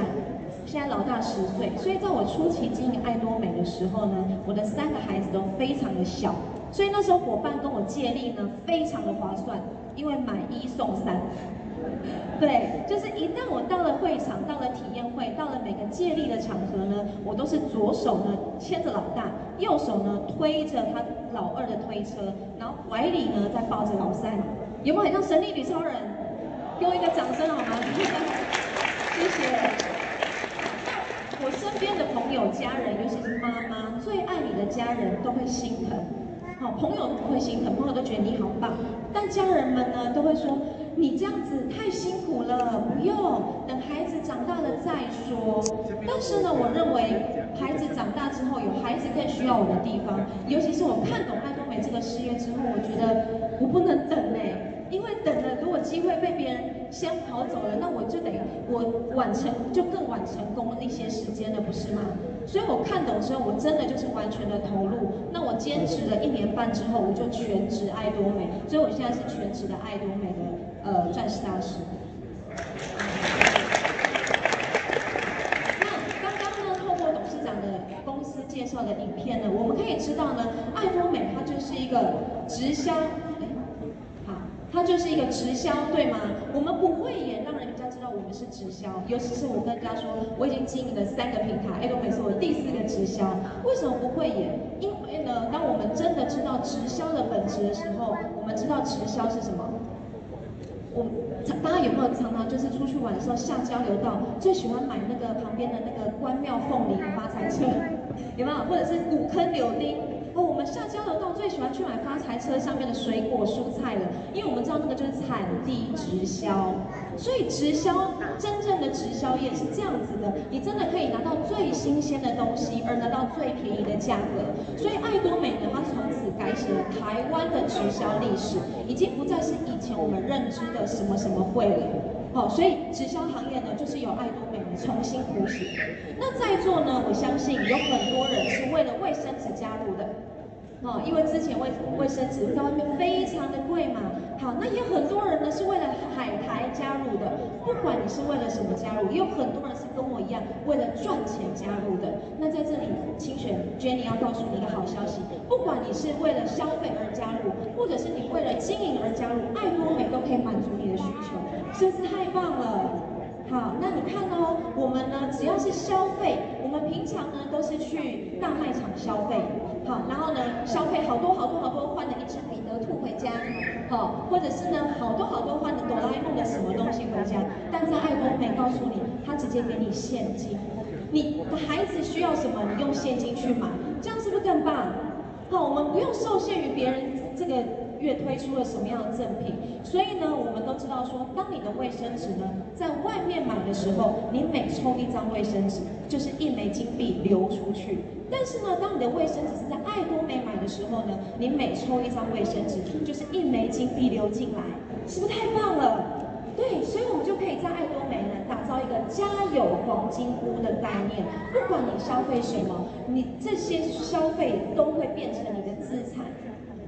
S1: 现在老大十岁。所以在我初期经营爱多美的时候呢，我的三个孩子都非常的小。所以那时候伙伴跟我借力呢，非常的划算，因为买一送三。对，就是一旦我到了会场，到了体验会，到了每个借力的场合呢，我都是左手呢牵着老大，右手呢推着他老二的推车，然后怀里呢再抱着老三，有没有很像神力女超人？给我一个掌声好吗？谢谢。我身边的朋友、家人，尤其是妈妈，最爱你的家人都会心疼。好，朋友不会心疼，朋友都觉得你好棒，但家人们呢都会说你这样子太辛苦了，不用，等孩子长大了再说。但是呢，我认为孩子长大之后有孩子更需要我的地方，尤其是我看懂爱多美这个事业之后，我觉得我不能等哎。因为等了，如果机会被别人先跑走了，那我就得我晚成就更晚成功一些时间了，不是吗？所以我看懂之后，我真的就是完全的投入。那我坚持了一年半之后，我就全职爱多美，所以我现在是全职的爱多美的呃钻石大师。那刚刚呢，透过董事长的公司介绍的影片呢，我们可以知道呢，爱多美它就是一个直销。就是一个直销，对吗？我们不会演，让人家知道我们是直销。尤其是我跟大家说，我已经经营了三个平台，爱多美是我第四个直销。为什么不会演？因为呢，当我们真的知道直销的本质的时候，我们知道直销是什么。我大家有没有常常就是出去玩的时候下交流道，最喜欢买那个旁边的那个关庙凤梨的发财车？有没有？或者是五坑柳丁？哦，我们下交流道最喜欢去买发财车上面的水果蔬菜了，因为我们知道那个就是产地直销，所以直销真正的直销业是这样子的，你真的可以拿到最新鲜的东西，而拿到最便宜的价格。所以爱多美呢，它从此改写了台湾的直销历史，已经不再是以前我们认知的什么什么会了。好，所以直销行业呢，就是由爱多美重新谱写。那在座呢，我相信有很多人是为了卫生纸加入的。哦，因为之前卫卫生纸在外面非常的贵嘛，好，那也很多人呢是为了海苔加入的，不管你是为了什么加入，也有很多人是跟我一样为了赚钱加入的。那在这里，清玄 Jenny 要告诉你一个好消息，不管你是为了消费而加入，或者是你为了经营而加入，爱多美都可以满足你的需求，是不是太棒了？好，那你看哦，我们呢，只要是消费，我们平常呢都是去大卖场消费，好，然后呢消费好多好多好多，换了一只彼得兔回家，好，或者是呢好多好多换的哆啦 A 梦的什么东西回家，但是爱多美告诉你，他直接给你现金，你的孩子需要什么，你用现金去买，这样是不是更棒？好，我们不用受限于别人这个。月推出了什么样的赠品？所以呢，我们都知道说，当你的卫生纸呢，在外面买的时候，你每抽一张卫生纸，就是一枚金币流出去。但是呢，当你的卫生纸是在爱多美买的时候呢，你每抽一张卫生纸，就是一枚金币流进来，是不是太棒了？对，所以我们就可以在爱多美呢，打造一个家有黄金屋的概念。不管你消费什么，你这些消费都会变成你的资产。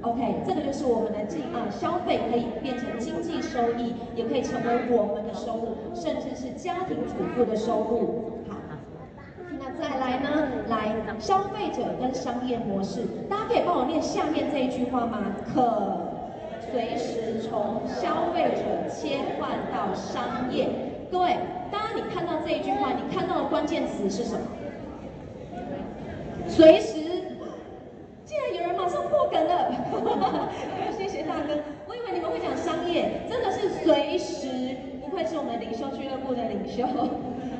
S1: OK，这个就是我们的经啊，消费可以变成经济收益，也可以成为我们的收入，甚至是家庭主妇的收入。好，那再来呢？来，消费者跟商业模式，大家可以帮我念下面这一句话吗？可随时从消费者切换到商业。各位，当你看到这一句话，你看到的关键词是什么？随时。竟然有人马上破梗了，谢谢大哥。我以为你们会讲商业，真的是随时，不愧是我们领袖俱乐部的领袖。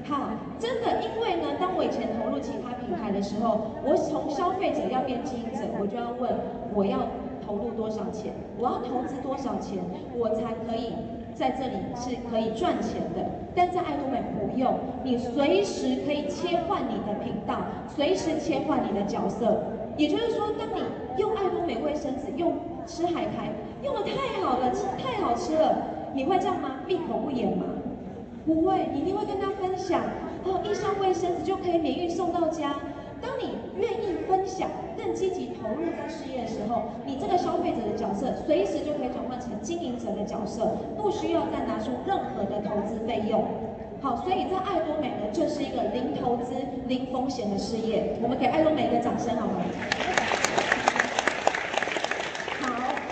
S1: 好，真的，因为呢，当我以前投入其他品牌的时候，我从消费者要变经营者，我就要问，我要投入多少钱，我要投资多少钱，我才可以在这里是可以赚钱的。但在爱多美不用，你随时可以切换你的频道，随时切换你的角色。也就是说，当你用爱多美卫生纸，用吃海苔，用的太好了，吃太好吃了，你会这样吗？闭口不言吗？不会，你一定会跟他分享。哦，一箱卫生纸就可以免运送到家。当你愿意分享，更积极投入在事业的时候，你这个消费者的角色，随时就可以转换成经营者的角色，不需要再拿出任何的投资费用。好，所以在爱多美呢，就是一个零投资、零风险的事业。我们给爱多美一个掌声，好吗？好，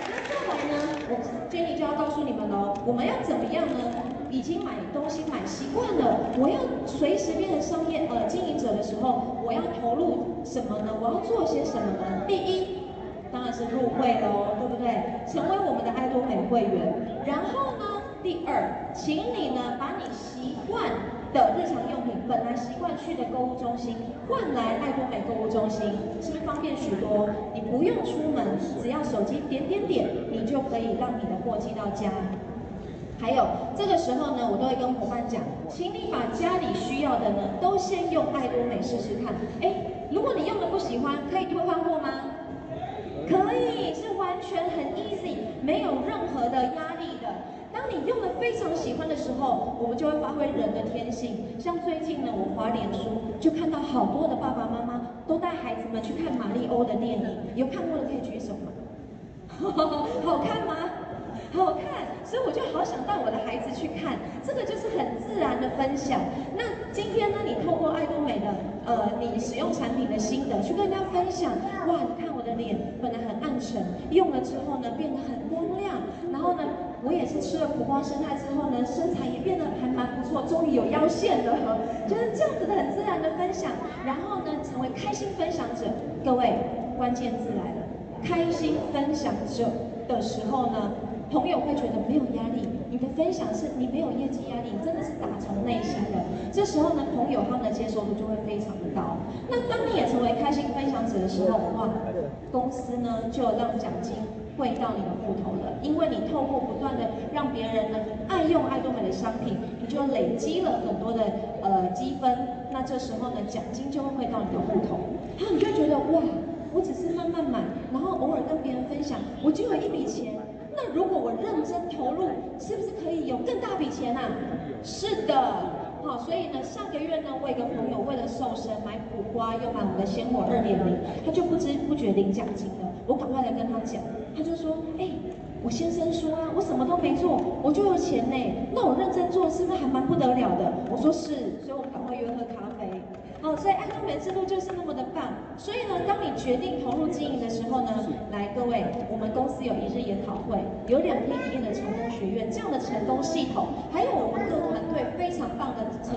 S1: 那再来呢，我 Jenny 就要告诉你们喽，我们要怎么样呢？已经买东西买习惯了，我要随时变成商业呃经营者的时候，我要投入什么呢？我要做些什么呢？第一，当然是入会喽，对不对？成为我们的爱多美会员，然后呢？第二，请你呢把你习惯的日常用品，本来习惯去的购物中心换来爱多美购物中心，是不是方便许多？你不用出门，只要手机点点点，你就可以让你的货寄到家。还有这个时候呢，我都会跟伙伴讲，请你把家里需要的呢，都先用爱多美试试看。哎，如果你用的不喜欢，可以退换货吗？可以，是完全很 easy，没有任何的压力。当你用的非常喜欢的时候，我们就会发挥人的天性。像最近呢，我滑脸书就看到好多的爸爸妈妈都带孩子们去看马里欧的电影，有看过的可以举手吗？好看吗？好看，所以我就好想带我的孩子去看。这个就是很自然的分享。那今天呢，你透过爱多美的呃，你使用产品的心得去跟大家分享。哇，你看我的脸本来很暗沉，用了之后呢，变得很光亮，然后呢。我也是吃了苦瓜生态之后呢，身材也变得还蛮不错，终于有腰线了，就是这样子的很自然的分享，然后呢，成为开心分享者。各位，关键字来了，开心分享者的时候呢，朋友会觉得没有压力，你的分享是你没有业绩压力，你真的是打从内心的。这时候呢，朋友他们的接受度就会非常的高。那当你也成为开心分享者的时候，哇，公司呢就让奖金汇到你的户头了，因为你透过不断的让别人呢爱用爱多美的商品，你就累积了很多的呃积分。那这时候呢，奖金就会汇到你的户头，然后你就觉得哇。我只是慢慢买，然后偶尔跟别人分享，我就有一笔钱。那如果我认真投入，是不是可以有更大笔钱啊？是的，好，所以呢，上个月呢，我一个朋友为了瘦身买苦瓜，又买我们的鲜活二点零，他就不知不觉领奖金了。我赶快来跟他讲，他就说，哎，我先生说啊，我什么都没做，我就有钱呢。那我认真做，是不是还蛮不得了的？我说是，所以我们赶快约喝咖啡。哦，所以爱多美的制度就是那么的棒。所以呢，当你决定投入经营的时候呢，来各位，我们公司有一日研讨会，有两天一夜的成功学院这样的成功系统，还有我们各团队非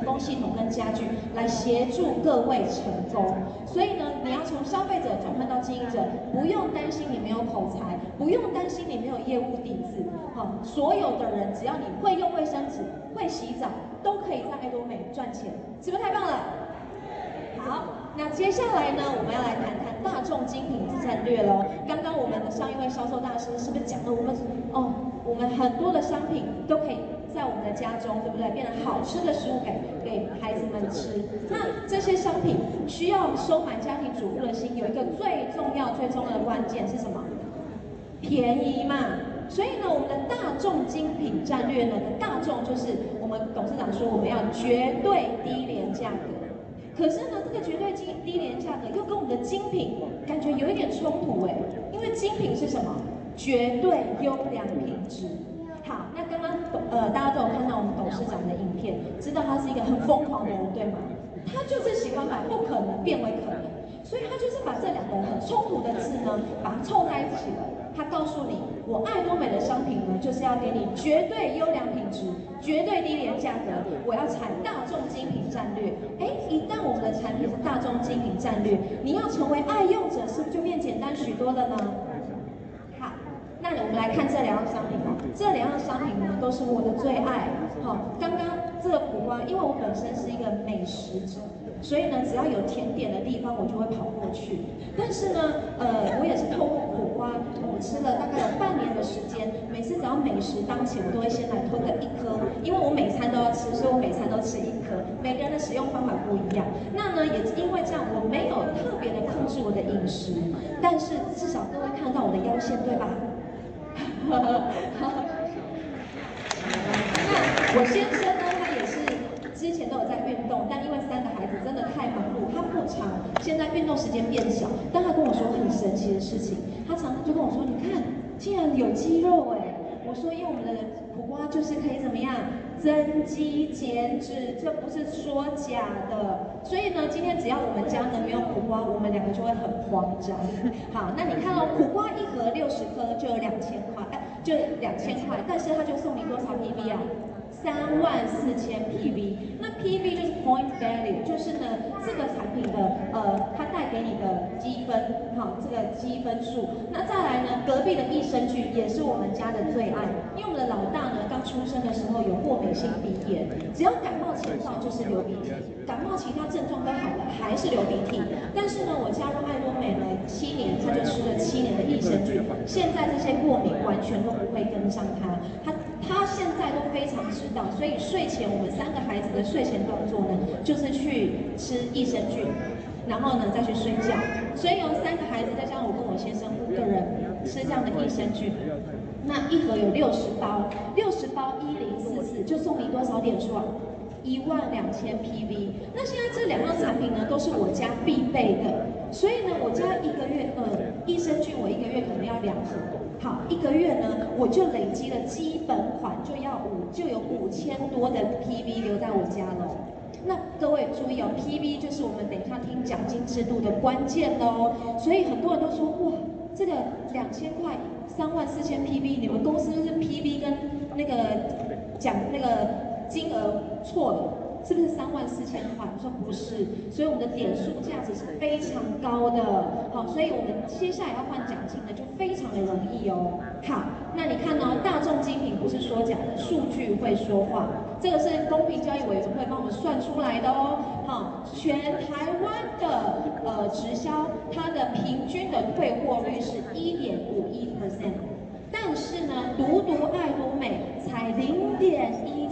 S1: 成功系统跟家具来协助各位成功。所以呢，你要从消费者转换到经营者，不用担心你没有口才，不用担心你没有业务底子。好，所有的人只要你会用卫生纸，会洗澡，都可以在爱多美赚钱，是不是太棒了？好，那接下来呢，我们要来谈谈大众精品战略喽。刚刚我们的上一位销售大师是不是讲了我们哦，我们很多的商品都可以在我们的家中，对不对？变成好吃的食物给给孩子们吃。那这些商品需要收买家庭主妇的心，有一个最重要、最重要的关键是什么？便宜嘛。所以呢，我们的大众精品战略呢，大众就是我们董事长说我们要绝对低廉价格。可是呢，这个绝对低低廉价格又跟我们的精品感觉有一点冲突哎，因为精品是什么？绝对优良品质。好，那刚刚呃大家都有看到我们董事长的影片，知道他是一个很疯狂的人，对吗？他就是喜欢把不可能变为可能，所以他就是把这两个很冲突的字呢，把它凑在一起了。他告诉你，我爱多美的商品呢，就是要给你绝对优良品质、绝对低廉价格。我要采大众精品战略。哎，一旦我们的产品是大众精品战略，你要成为爱用者，是不是就变简单许多了呢？那我们来看这两样商品哦。这两样商品呢，都是我的最爱。好，刚刚这个苦瓜，因为我本身是一个美食者。所以呢，只要有甜点的地方，我就会跑过去。但是呢，呃，我也是透过苦瓜，我吃了大概有半年的时间。每次只要美食当前，我都会先来吞个一颗，因为我每餐都要吃，所以我每餐都吃一颗。每个人的使用方法不一样。那呢，也因为这样，我没有特别的控制我的饮食，但是至少各位看到我的腰线，对吧？那我先生呢？他也是之前都有在运动，但因为三个孩子真的太忙碌，他不常现在运动时间变小。但他跟我说很神奇的事情，他常常就跟我说：“你看，竟然有肌肉哎！”：“苦瓜就是可以怎么样增肌减脂，这不是说假的。所以呢，今天只要我们家呢没有苦瓜，我们两个就会很慌张。好，那你看哦，苦瓜一盒六十颗就有两千块，哎，就两千块，但是他就送你多少 PB 啊？三万四千 PV，那 PV 就是 Point Value，就是呢这个产品的呃它带给你的积分，好，这个积分数。那再来呢，隔壁的益生菌也是我们家的最爱，因为我们的老大呢刚出生的时候有过敏性鼻炎，只要感冒前兆就是流鼻涕，感冒其他症状都好了还是流鼻涕。但是呢，我加入爱多美呢七年，他就吃了七年的益生菌，现在这些过敏完全都不会跟上他，他。他现在都非常知道，所以睡前我们三个孩子的睡前动作呢，就是去吃益生菌，然后呢再去睡觉。所以有三个孩子再加上我跟我先生五个人吃这样的益生菌，那一盒有六十包，六十包一零四四就送你多少点数啊？一万两千 PV。那现在这两样产品呢，都是我家必备的，所以呢，我家一个月呃益生菌我一个月可能要两盒。好，一个月呢，我就累积了基本款就要五，就有五千多的 PV 留在我家了。那各位注意哦，PV 就是我们等一下听奖金制度的关键哦。所以很多人都说，哇，这个两千块三万四千 PV，你们公司是 PV 跟那个奖那个金额错了。是不是三万四千块？我说不是，所以我们的点数价值是非常高的。好，所以我们接下来要换奖金呢，就非常的容易哦。好，那你看哦，大众精品不是说假的，数据会说话。这个是公平交易委员会帮我们算出来的哦。好，全台湾的呃直销，它的平均的退货率是一点五一 percent，但是呢，独独爱多美才零点一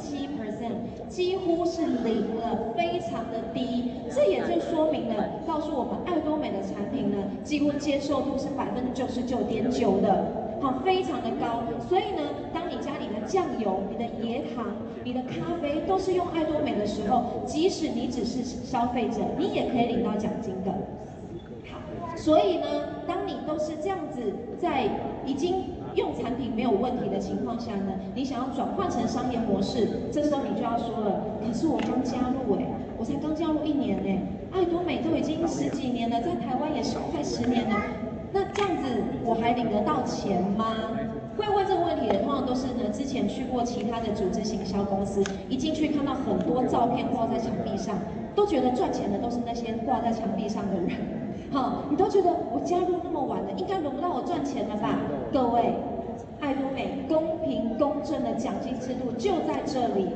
S1: 几乎是零了，非常的低。这也就说明了，告诉我们爱多美的产品呢，几乎接受度是百分之九十九点九的，好，非常的高。所以呢，当你家里的酱油、你的椰糖、你的咖啡都是用爱多美的时候，即使你只是消费者，你也可以领到奖金的。好所以呢，当你都是这样子，在已经用产品没有问题的情况下呢，你想要转换成商业模式，这时候你就要说了，可是我刚加入哎，我才刚加入一年哎，爱多美都已经十几年了，在台湾也是快十年了，那这样子我还领得到钱吗？会问这个问题的，通常都是呢，之前去过其他的组织行销公司，一进去看到很多照片挂在墙壁上，都觉得赚钱的都是那些挂在墙壁上的人。好，你都觉得我加入那么晚了，应该轮不到我赚钱了吧？各位，爱多美公平公正的奖金制度就在这里。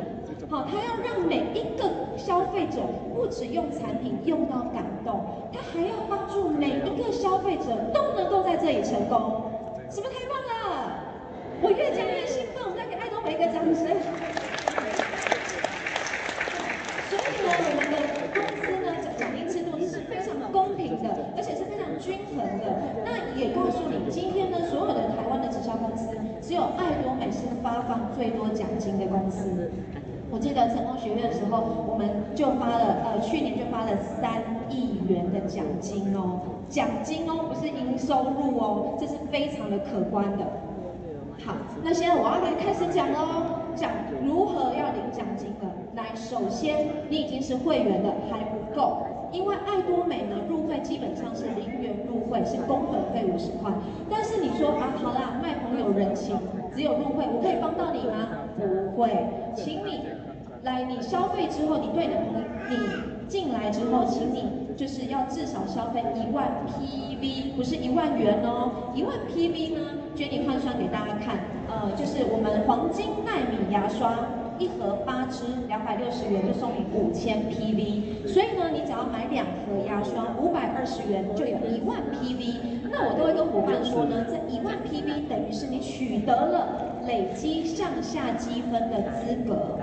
S1: 好，他要让每一个消费者不只用产品用到感动，他还要帮助每一个消费者都能够在这里成功，是不是太棒了？我越讲越兴奋，我们再给爱多美一个掌声。所以呢，我们的公司呢，奖金制度是非常公平的，而且是非常均衡的。那也告诉你，今天呢，所有的台湾的直销公司，只有爱多美是发放最多奖金的公司。我记得成功学院的时候，我们就发了，呃，去年就发了三亿元的奖金哦，奖金哦，不是营收入哦，这是非常的可观的。好，那现在我要来开始讲喽，讲如何要领奖金了。来，首先你已经是会员了，还不够，因为爱多美呢，入会基本上是零元入会，是工本费五十块。但是你说啊，好啦，卖朋友人情，只有入会，我可以帮到你吗？不会，请你来，你消费之后，你对你的朋友，你进来之后，请你就是要至少消费一万 PV，不是一万元哦，一万 PV 呢，Jenny 换算给大家看，呃，就是我们黄金奈米牙刷。一盒八支，两百六十元就送你五千 PV，所以呢，你只要买两盒牙刷，五百二十元就有一万 PV。那我都会跟伙伴说呢，这一万 PV 等于是你取得了累积向下积分的资格。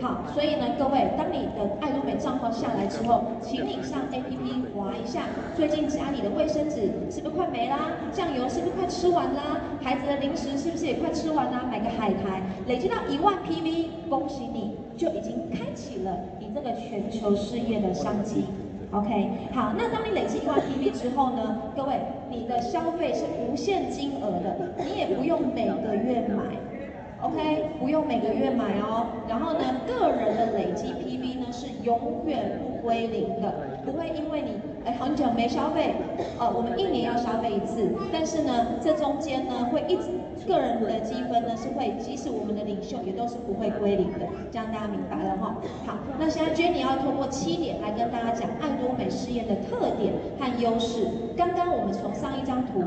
S1: 好，所以呢，各位，当你的爱多美账号下来之后，请你上 APP 划一下，最近家里的卫生纸是不是快没啦？酱油是不是快吃完啦？孩子的零食是不是也快吃完啦？买个海苔，累积到一万 PV，恭喜你，就已经开启了你这个全球事业的商机。OK，好，那当你累积一万 PV 之后呢，各位，你的消费是无限金额的，你也不用每个月买。OK，不用每个月买哦。然后呢，个人的累积 PV 呢是永远不归零的，不会因为你哎很久没消费，呃，我们一年要消费一次，但是呢，这中间呢会一直个人的积分呢是会，即使我们的领袖也都是不会归零的，这样大家明白了哈。好，那现在 Jenny 要通过七点来跟大家讲爱多美试验的特点和优势。刚刚我们从上一张图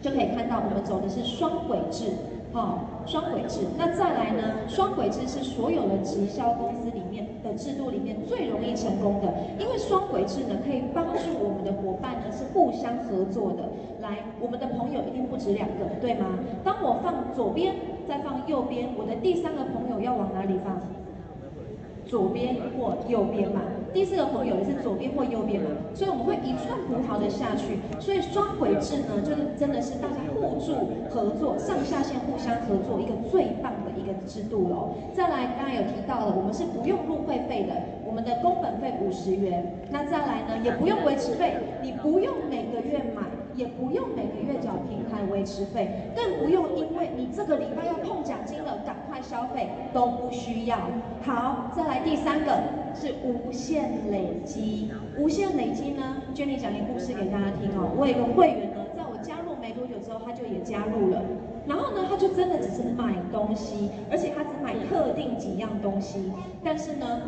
S1: 就可以看到，我们走的是双轨制。哦，双轨制。那再来呢？双轨制是所有的直销公司里面的制度里面最容易成功的，因为双轨制呢可以帮助我们的伙伴呢是互相合作的。来，我们的朋友一定不止两个，对吗？当我放左边，再放右边，我的第三个朋友要往哪里放？左边或右边嘛，第四个朋友也是左边或右边嘛，所以我们会一串葡萄的下去，所以双轨制呢，就是真的是大家互助合作，上下线互相合作一个最棒的一个制度喽。再来，刚刚有提到了，我们是不用入会费的，我们的工本费五十元，那再来呢，也不用维持费，你不用每个月买。也不用每个月缴平台维持费，更不用因为你这个礼拜要碰奖金了，赶快消费都不需要。好，再来第三个是无限累积。无限累积呢，Jenny 讲一个故事给大家听哦。我有一个会员呢，在我加入没多久之后，他就也加入了。然后呢，他就真的只是买东西，而且他只买特定几样东西。但是呢，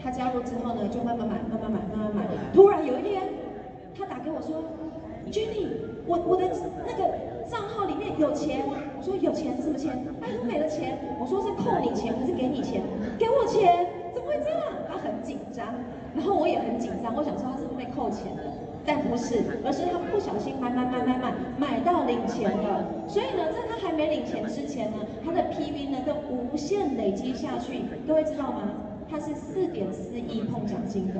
S1: 他加入之后呢，就慢慢买，慢慢买，慢慢买。突然有一天，他打给我说：“Jenny，我我的那个账号里面有钱。”我说：“有钱？什么钱？爱多美的钱？”我说：“是扣你钱还是给你钱？”给我钱？怎么会这样？他很紧张，然后我也很紧张，我想说他是不是被扣钱的？但不是，而是他不小心买买买买买买到领钱了。所以呢，在他还没领钱之前呢，他的 PV 呢都无限累积下去。各位知道吗？他是四点四亿碰奖金的，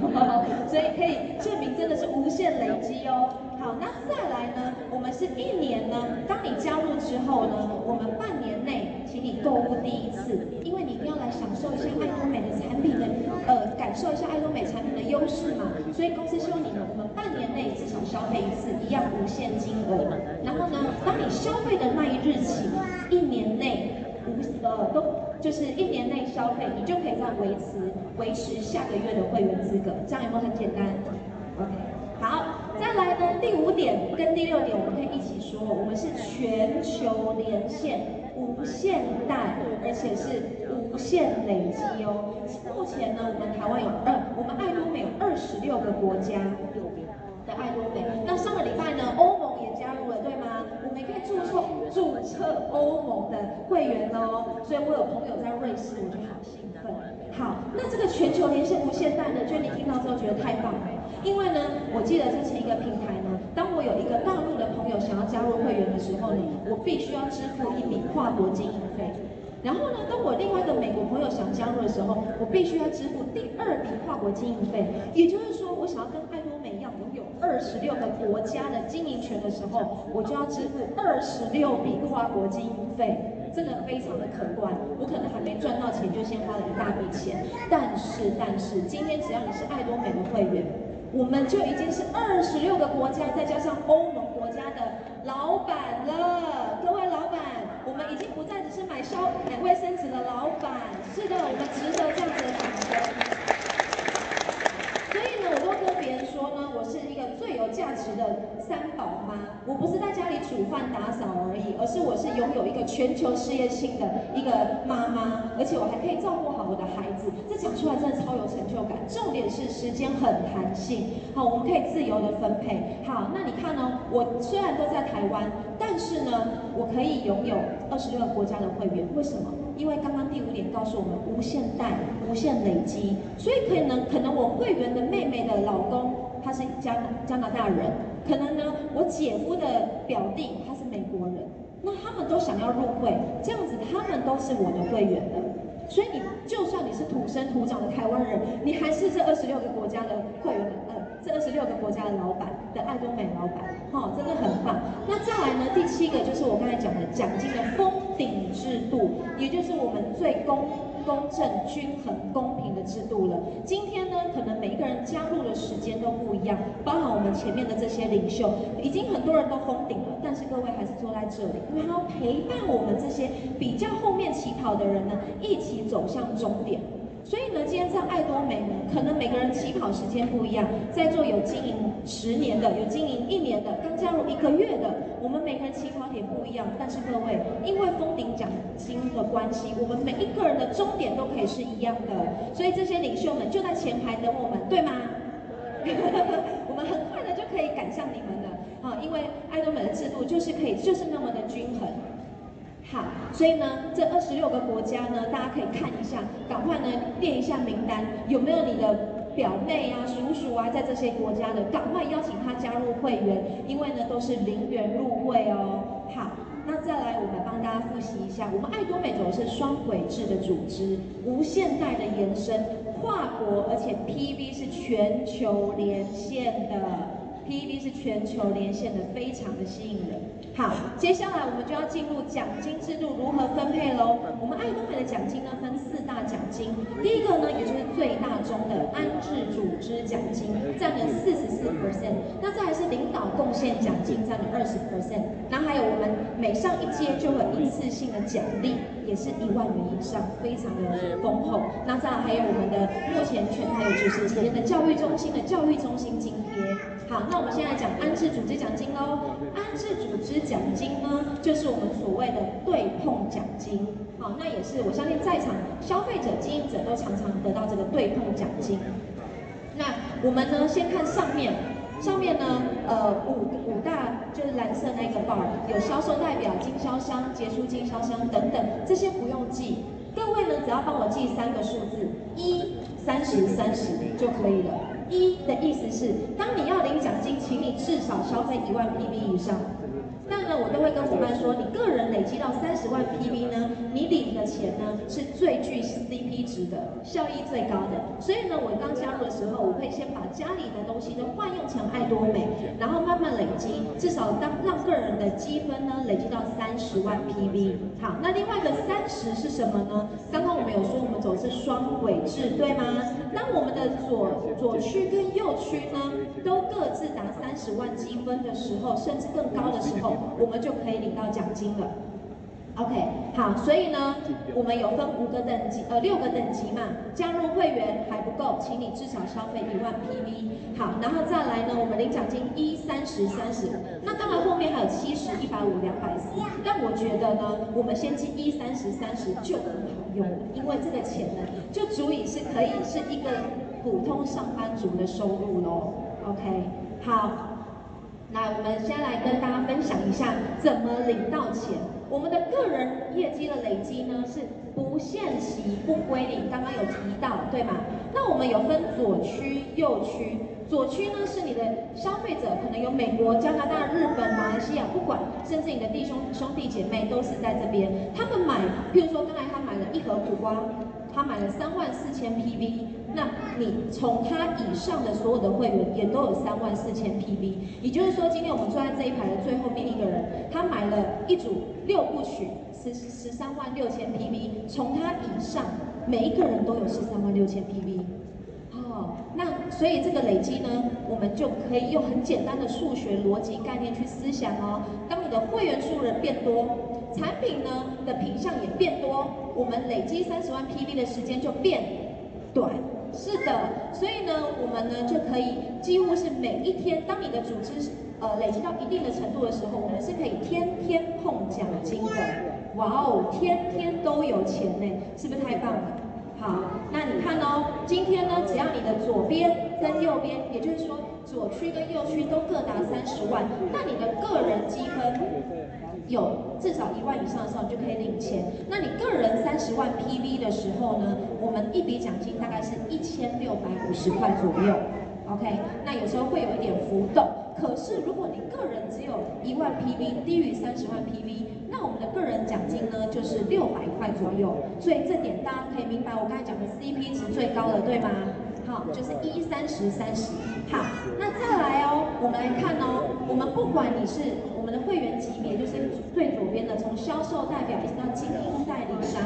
S1: 所以可以证明真的是无限累积哦。好，那再来呢？我们是一年呢。当你加入之后呢，我们半年内请你购物第一次，因为你一定要来享受一下爱多美的产品的，呃，感受一下爱多美产品的优势嘛。所以公司希望你们，我们半年内至少消费一次，一样无限金额。然后呢，当你消费的那一日起，一年内无呃都就是一年内消费，你就可以再维持维持下个月的会员资格。这样有没有很简单？OK。好，再来呢，第五点跟第六点，我们可以一起说，我们是全球连线、无限带，而且是无限累积哦。目前呢，我们台湾有二，我们爱多美有二十六个国家的爱多美。那上个礼拜呢，欧盟，吗？我们可以注册注册欧盟的会员哦。所以我有朋友在瑞士，我就好兴奋。好，那这个全球连线无限大呢，就你听到之后觉得太棒了。因为呢，我记得之前一个平台呢。当我有一个大陆的朋友想要加入会员的时候呢，我必须要支付一笔跨国经营费。然后呢，当我另外一个美国朋友想加入的时候，我必须要支付第二笔跨国经营费。也就是说，我想要跟爱多美一样拥有二十六个国家的经营权的时候，我就要支付二十六笔跨国经营费。这个非常的可观，我可能还没赚到钱，就先花了一大笔钱。但是，但是今天只要你是爱多美的会员。我们就已经是二十六个国家，再加上欧盟国家的老板了。各位老板，我们已经不再只是买消买卫生纸的老板。是的，我们值得这样子的掌声。价值的三我不是在家里煮饭打扫而已，而是我是拥有一个全球事业性的一个妈妈，而且我还可以照顾好我的孩子，这讲出来真的超有成就感。重点是时间很弹性，好，我们可以自由的分配。好，那你看呢？我虽然都在台湾，但是呢，我可以拥有二十六个国家的会员，为什么？因为刚刚第五点告诉我们无限带、无限累积，所以可能可能我会员的妹妹的老公。他是加加拿大人，可能呢，我姐夫的表弟他是美国人，那他们都想要入会，这样子他们都是我的会员的，所以你就算你是土生土长的台湾人，你还是这二十六个国家的会员的，呃，这二十六个国家的老板的爱多美老板，哈、哦，真的很棒。那再来呢，第七个就是我刚才讲的奖金的封顶制度，也就是我们最公。公正、均衡、公平的制度了。今天呢，可能每一个人加入的时间都不一样，包含我们前面的这些领袖，已经很多人都封顶了，但是各位还是坐在这里，因为要陪伴我们这些比较后面起跑的人呢，一起走向终点。所以呢，今天在爱多美，可能每个人起跑时间不一样，在座有经营十年的，有经营一年的，刚加入一个月的，我们每个人起跑点不一样。但是各位，因为封顶奖金的关系，我们每一个人的终点都可以是一样的。所以这些领袖们就在前排等我们，对吗？我们很快的就可以赶上你们了啊！因为爱多美的制度就是可以，就是那么的均衡。好，所以呢，这二十六个国家呢，大家可以看一下，赶快呢列一下名单，有没有你的表妹啊、叔叔啊，在这些国家的，赶快邀请他加入会员，因为呢都是零元入会哦。好，那再来我们帮大家复习一下，我们爱多美走的是双轨制的组织，无限带的延伸，跨国，而且 PV 是全球连线的。PV 是全球连线的，非常的吸引人。好，接下来我们就要进入奖金制度如何分配喽。我们爱多美的奖金呢，分四大奖金。第一个呢，也就是最大宗的安置组织奖金，占了四十四 percent。那再来是领导贡献奖金，占了二十 percent。那还有我们每上一阶就会一次性的奖励，也是一万元以上，非常的丰厚。那再来还有我们的目前全台有九十几间的教育中心的教育中心津贴。好，那我们现在讲安置组织奖金喽。安置组织奖金呢，就是我们所谓的对碰奖金。好，那也是我相信在场消费者、经营者都常常得到这个对碰奖金。那我们呢，先看上面，上面呢，呃，五五大就是蓝色那个 bar，有销售代表、经销商、杰出经销商等等，这些不用记。各位呢，只要帮我记三个数字，一、三十、三十就可以了。一的意思是，当你要领奖金，请你至少消费一万 PB 以上。那呢，我都会跟伙伴说，你个人累积到三十万 PV 呢，你领的钱呢是最具 CP 值的，效益最高的。所以呢，我刚加入的时候，我会先把家里的东西都换用成爱多美，然后慢慢累积，至少当让个人的积分呢累积到三十万 PV。好，那另外一个三十是什么呢？刚刚我们有说，我们走是双轨制，对吗？当我们的左左区跟右区呢，都各自达三十万积分的时候，甚至更高的时候。我们就可以领到奖金了。OK，好，所以呢，我们有分五个等级，呃，六个等级嘛。加入会员还不够，请你至少消费一万 PV。好，然后再来呢，我们领奖金一、三十、三十。那当然后面还有七十、一百五、两百四。但我觉得呢，我们先记一、三十、三十就很好用，因为这个钱呢，就足以是可以是一个普通上班族的收入喽。OK，好。那我们先来跟大家分享一下怎么领到钱。我们的个人业绩的累积呢，是不限期不归零，刚刚有提到对吗？那我们有分左区、右区。左区呢是你的消费者，可能有美国、加拿大、日本、马来西亚，不管，甚至你的弟兄兄弟姐妹都是在这边。他们买，譬如说刚才他买了一盒苦瓜，他买了三万四千 PV。那你从他以上的所有的会员也都有三万四千 PV，也就是说，今天我们坐在这一排的最后面一个人，他买了一组六部曲，十十三万六千 PV，从他以上每一个人都有十三万六千 PV。哦，那所以这个累积呢，我们就可以用很简单的数学逻辑概念去思想哦。当你的会员数人变多，产品呢的品项也变多，我们累积三十万 PV 的时间就变短。是的，所以呢，我们呢就可以几乎是每一天，当你的组织呃累积到一定的程度的时候，我们是可以天天碰奖金的。哇哦，天天都有钱呢，是不是太棒了？好，那你看哦，今天呢，只要你的左边跟右边，也就是说左区跟右区都各拿三十万，那你的个人积分。有至少一万以上的时候，你就可以领钱。那你个人三十万 PV 的时候呢，我们一笔奖金大概是一千六百五十块左右。OK，那有时候会有一点浮动。可是如果你个人只有一万 PV，低于三十万 PV，那我们的个人奖金呢就是六百块左右。所以这点大家可以明白，我刚才讲的 CP 值最高的，对吗？好，就是一三十三十。好，那再来哦，我们来看哦，我们不管你是我们的会员级别，就是最左边的，从销售代表一直到精英代理商，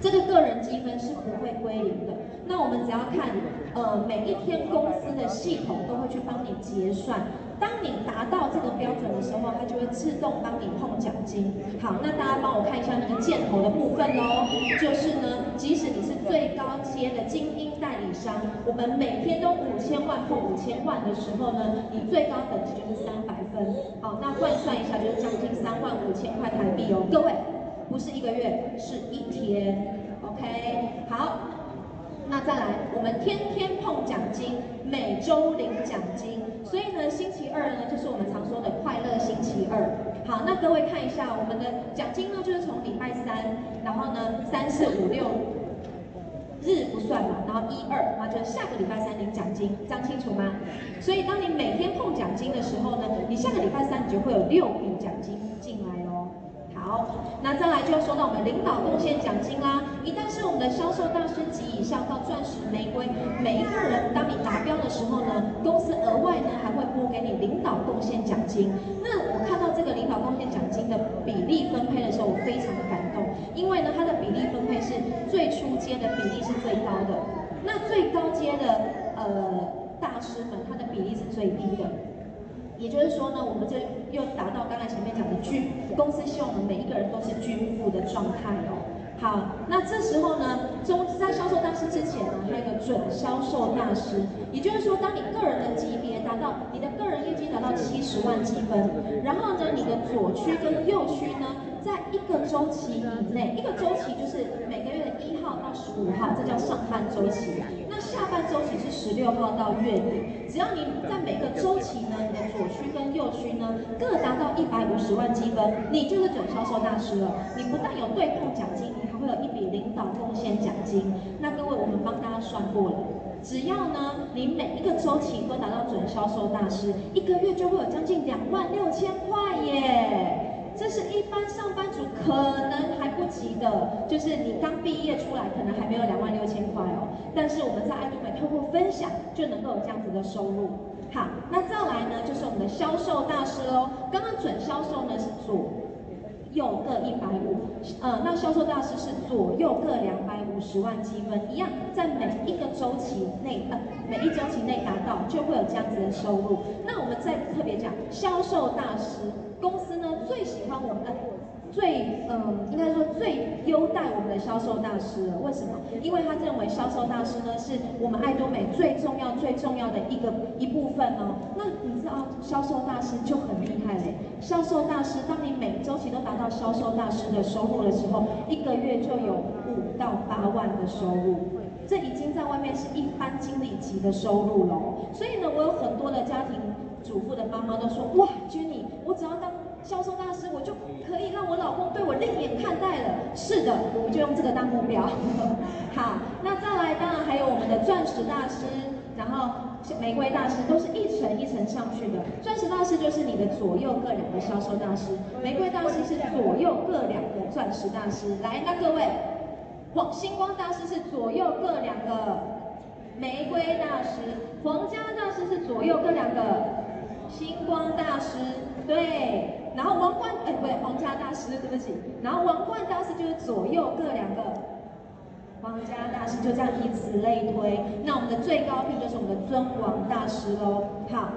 S1: 这个个人积分是不会归零的。那我们只要看，呃，每一天公司的系统都会去帮你结算。当你达到这个标准的时候，它就会自动帮你碰奖金。好，那大家帮我看一下那个箭头的部分哦。就是呢，即使你是最高阶的精英代理商，我们每天都五千万碰五千万的时候呢，你最高等级就是三百分。好，那换算一下就是将近三万五千块台币哦。各位，不是一个月，是一天。OK，好。那再来，我们天天奖金，每周领奖金，所以呢，星期二呢就是我们常说的快乐星期二。好，那各位看一下，我们的奖金呢就是从礼拜三，然后呢三四五六日不算嘛，然后一二，那就下个礼拜三领奖金，这样清楚吗？所以当你每天碰奖金的时候呢，你下个礼拜三你就会有六笔奖金。好，那再来就要说到我们领导贡献奖金啦。一旦是我们的销售大师级以上到钻石玫瑰，每一个人当你达标的时候呢，公司额外呢还会拨给你领导贡献奖金。那我看到这个领导贡献奖金的比例分配的时候，我非常的感动，因为呢它的比例分配是最初阶的比例是最高的，那最高阶的呃大师们，他的比例是最低的。也就是说呢，我们这又达到刚才前面讲的均，公司希望我们每一个人都是均富的状态哦。好，那这时候呢，中在销售大师之前呢，还有个准销售大师，也就是说，当你个人的级别达到你的个人业绩达到七十万积分，然后呢，你的左区跟右区呢，在一个周期以内，一个周期就是每个月的一号到十五号，这叫上半周期。下半周期是十六号到月底。只要你在每个周期呢，你的左区跟右区呢，各达到一百五十万积分，你就是准销售大师了。你不但有对碰奖金，你还会有一笔领导贡献奖金。那各位，我们帮大家算过了，只要呢，你每一个周期都达到准销售大师，一个月就会有将近两万六千块耶。这是一般上班族可能还不及的，就是你刚毕业出来，可能还没有两万六千块哦。但是我们在爱多美透过分享，就能够有这样子的收入。好，那再来呢，就是我们的销售大师喽。刚刚准销售呢是左右各一百五，呃，那销售大师是左右各两百五十万积分，一样在每一个周期内，呃，每一周期内达到，就会有这样子的收入。那我们再特别讲销售大师。公司呢最喜欢我们的，最嗯，应该说最优待我们的销售大师了。为什么？因为他认为销售大师呢是我们爱多美最重要最重要的一个一部分哦。那你知道销售大师就很厉害嘞。销售大师，当你每周期都达到销售大师的收入的时候，一个月就有五到八万的收入。这已经在外面是一般经理级的收入了。所以呢，我有很多的家庭。主妇的妈妈都说：“哇，Jenny，我只要当销售大师，我就可以让我老公对我另眼看待了。”是的，我们就用这个当目标。好，那再来，当然还有我们的钻石大师，然后玫瑰大师，都是一层一层上去的。钻石大师就是你的左右各两个销售大师，玫瑰大师是左右各两个钻石大师。来，那各位，黄星光大师是左右各两个玫瑰大师，皇家大师是左右各两个。星光大师，对，然后王冠，哎，不对，皇家大师，对不起，然后王冠大师就是左右各两个，皇家大师就这样以此类推，那我们的最高聘就是我们的尊王大师喽。好，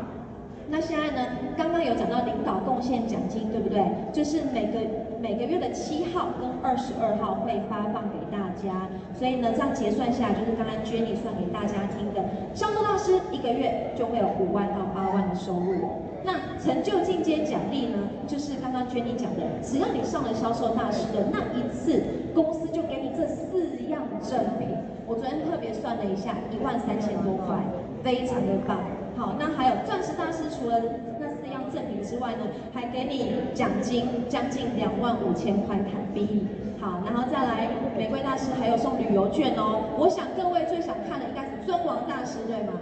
S1: 那现在呢，刚刚有讲到领导贡献奖金，对不对？就是每个每个月的七号跟二十二号会发放给大家，所以呢，这样结算下来就是刚刚 Jenny 算给大家听的，销售大师一个月就会有五万到八万的收入哦。那成就进阶奖励呢，就是刚刚 Jenny 讲的，只要你上了销售大师的那一次，公司就给你这四样赠品。我昨天特别算了一下，一万三千多块，非常的棒。好，那还有钻石大师，除了那四样赠品之外呢，还给你奖金将近两万五千块台币。好，然后再来玫瑰大师还有送旅游券哦。我想各位最想看的应该是尊王大师，对吗？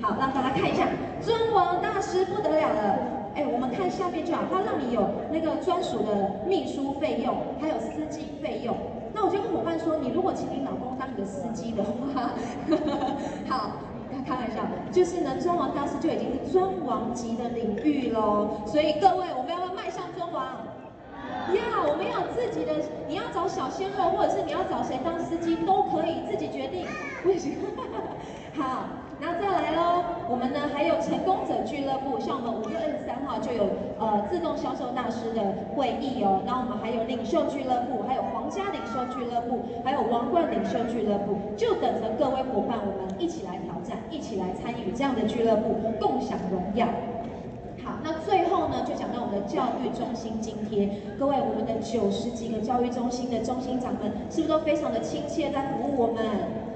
S1: 好，让大家看一下尊王大师不得了了。哎，我们看下面就好，他让你有那个专属的秘书费用，还有司机费用。那我就跟伙伴说，你如果请你老公当你的司机的话，好。开玩笑，就是呢，尊王大师就已经是尊王级的领域喽。所以各位，我们要不要迈向尊王？要，我们要自己的。你要找小鲜肉，或者是你要找谁当司机，都可以自己决定。不行。好，然后再来喽。我们呢还有成功者俱乐部，像我们五月二十三号就有呃自动销售大师的会议哦。然后我们还有领袖俱乐部，还有皇家领袖俱乐部，还有王冠领袖俱乐部，就等着各位伙伴我们一起来挑战，一起来参与这样的俱乐部，共享荣耀。好，那最后呢就讲到我们的教育中心津贴，各位我们的九十几个教育中心的中心长们，是不是都非常的亲切在服务我们？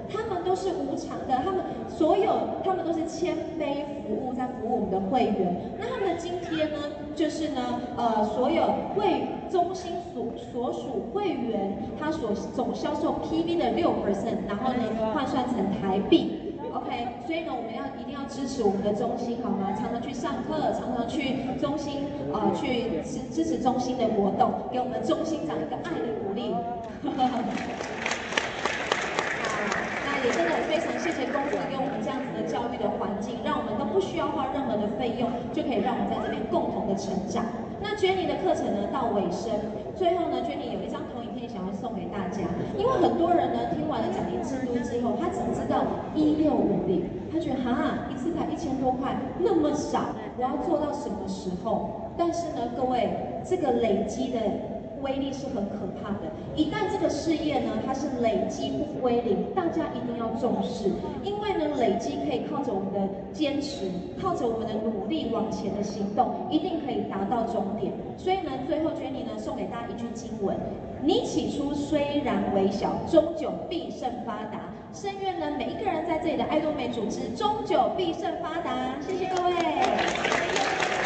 S1: 他们都是无偿的，他们所有他们都是谦卑服务，在服务我们的会员。那他们的津贴呢，就是呢，呃，所有会中心所所属会员，他所总销售 PV 的六 percent，然后呢换算成台币，OK。所以呢，我们要一定要支持我们的中心，好吗？常常去上课，常常去中心，呃，去支支持中心的活动，给我们中心长一个爱的鼓励。也真的非常谢谢公司给我们这样子的教育的环境，让我们都不需要花任何的费用，就可以让我们在这边共同的成长。那 Jenny 的课程呢到尾声，最后呢 Jenny 有一张投影片想要送给大家，因为很多人呢听完了奖励制度之后，他只知道一六五零，他觉得哈一次才一千多块那么少，我要做到什么时候？但是呢各位，这个累积的。威力是很可怕的。一旦这个事业呢，它是累积不归零，大家一定要重视，因为呢，累积可以靠着我们的坚持，靠着我们的努力往前的行动，一定可以达到终点。所以呢，最后 Jenny 呢送给大家一句经文：你起初虽然微小，终究必胜发达。深愿呢，每一个人在这里的爱多美组织，终究必胜发达。谢谢各位。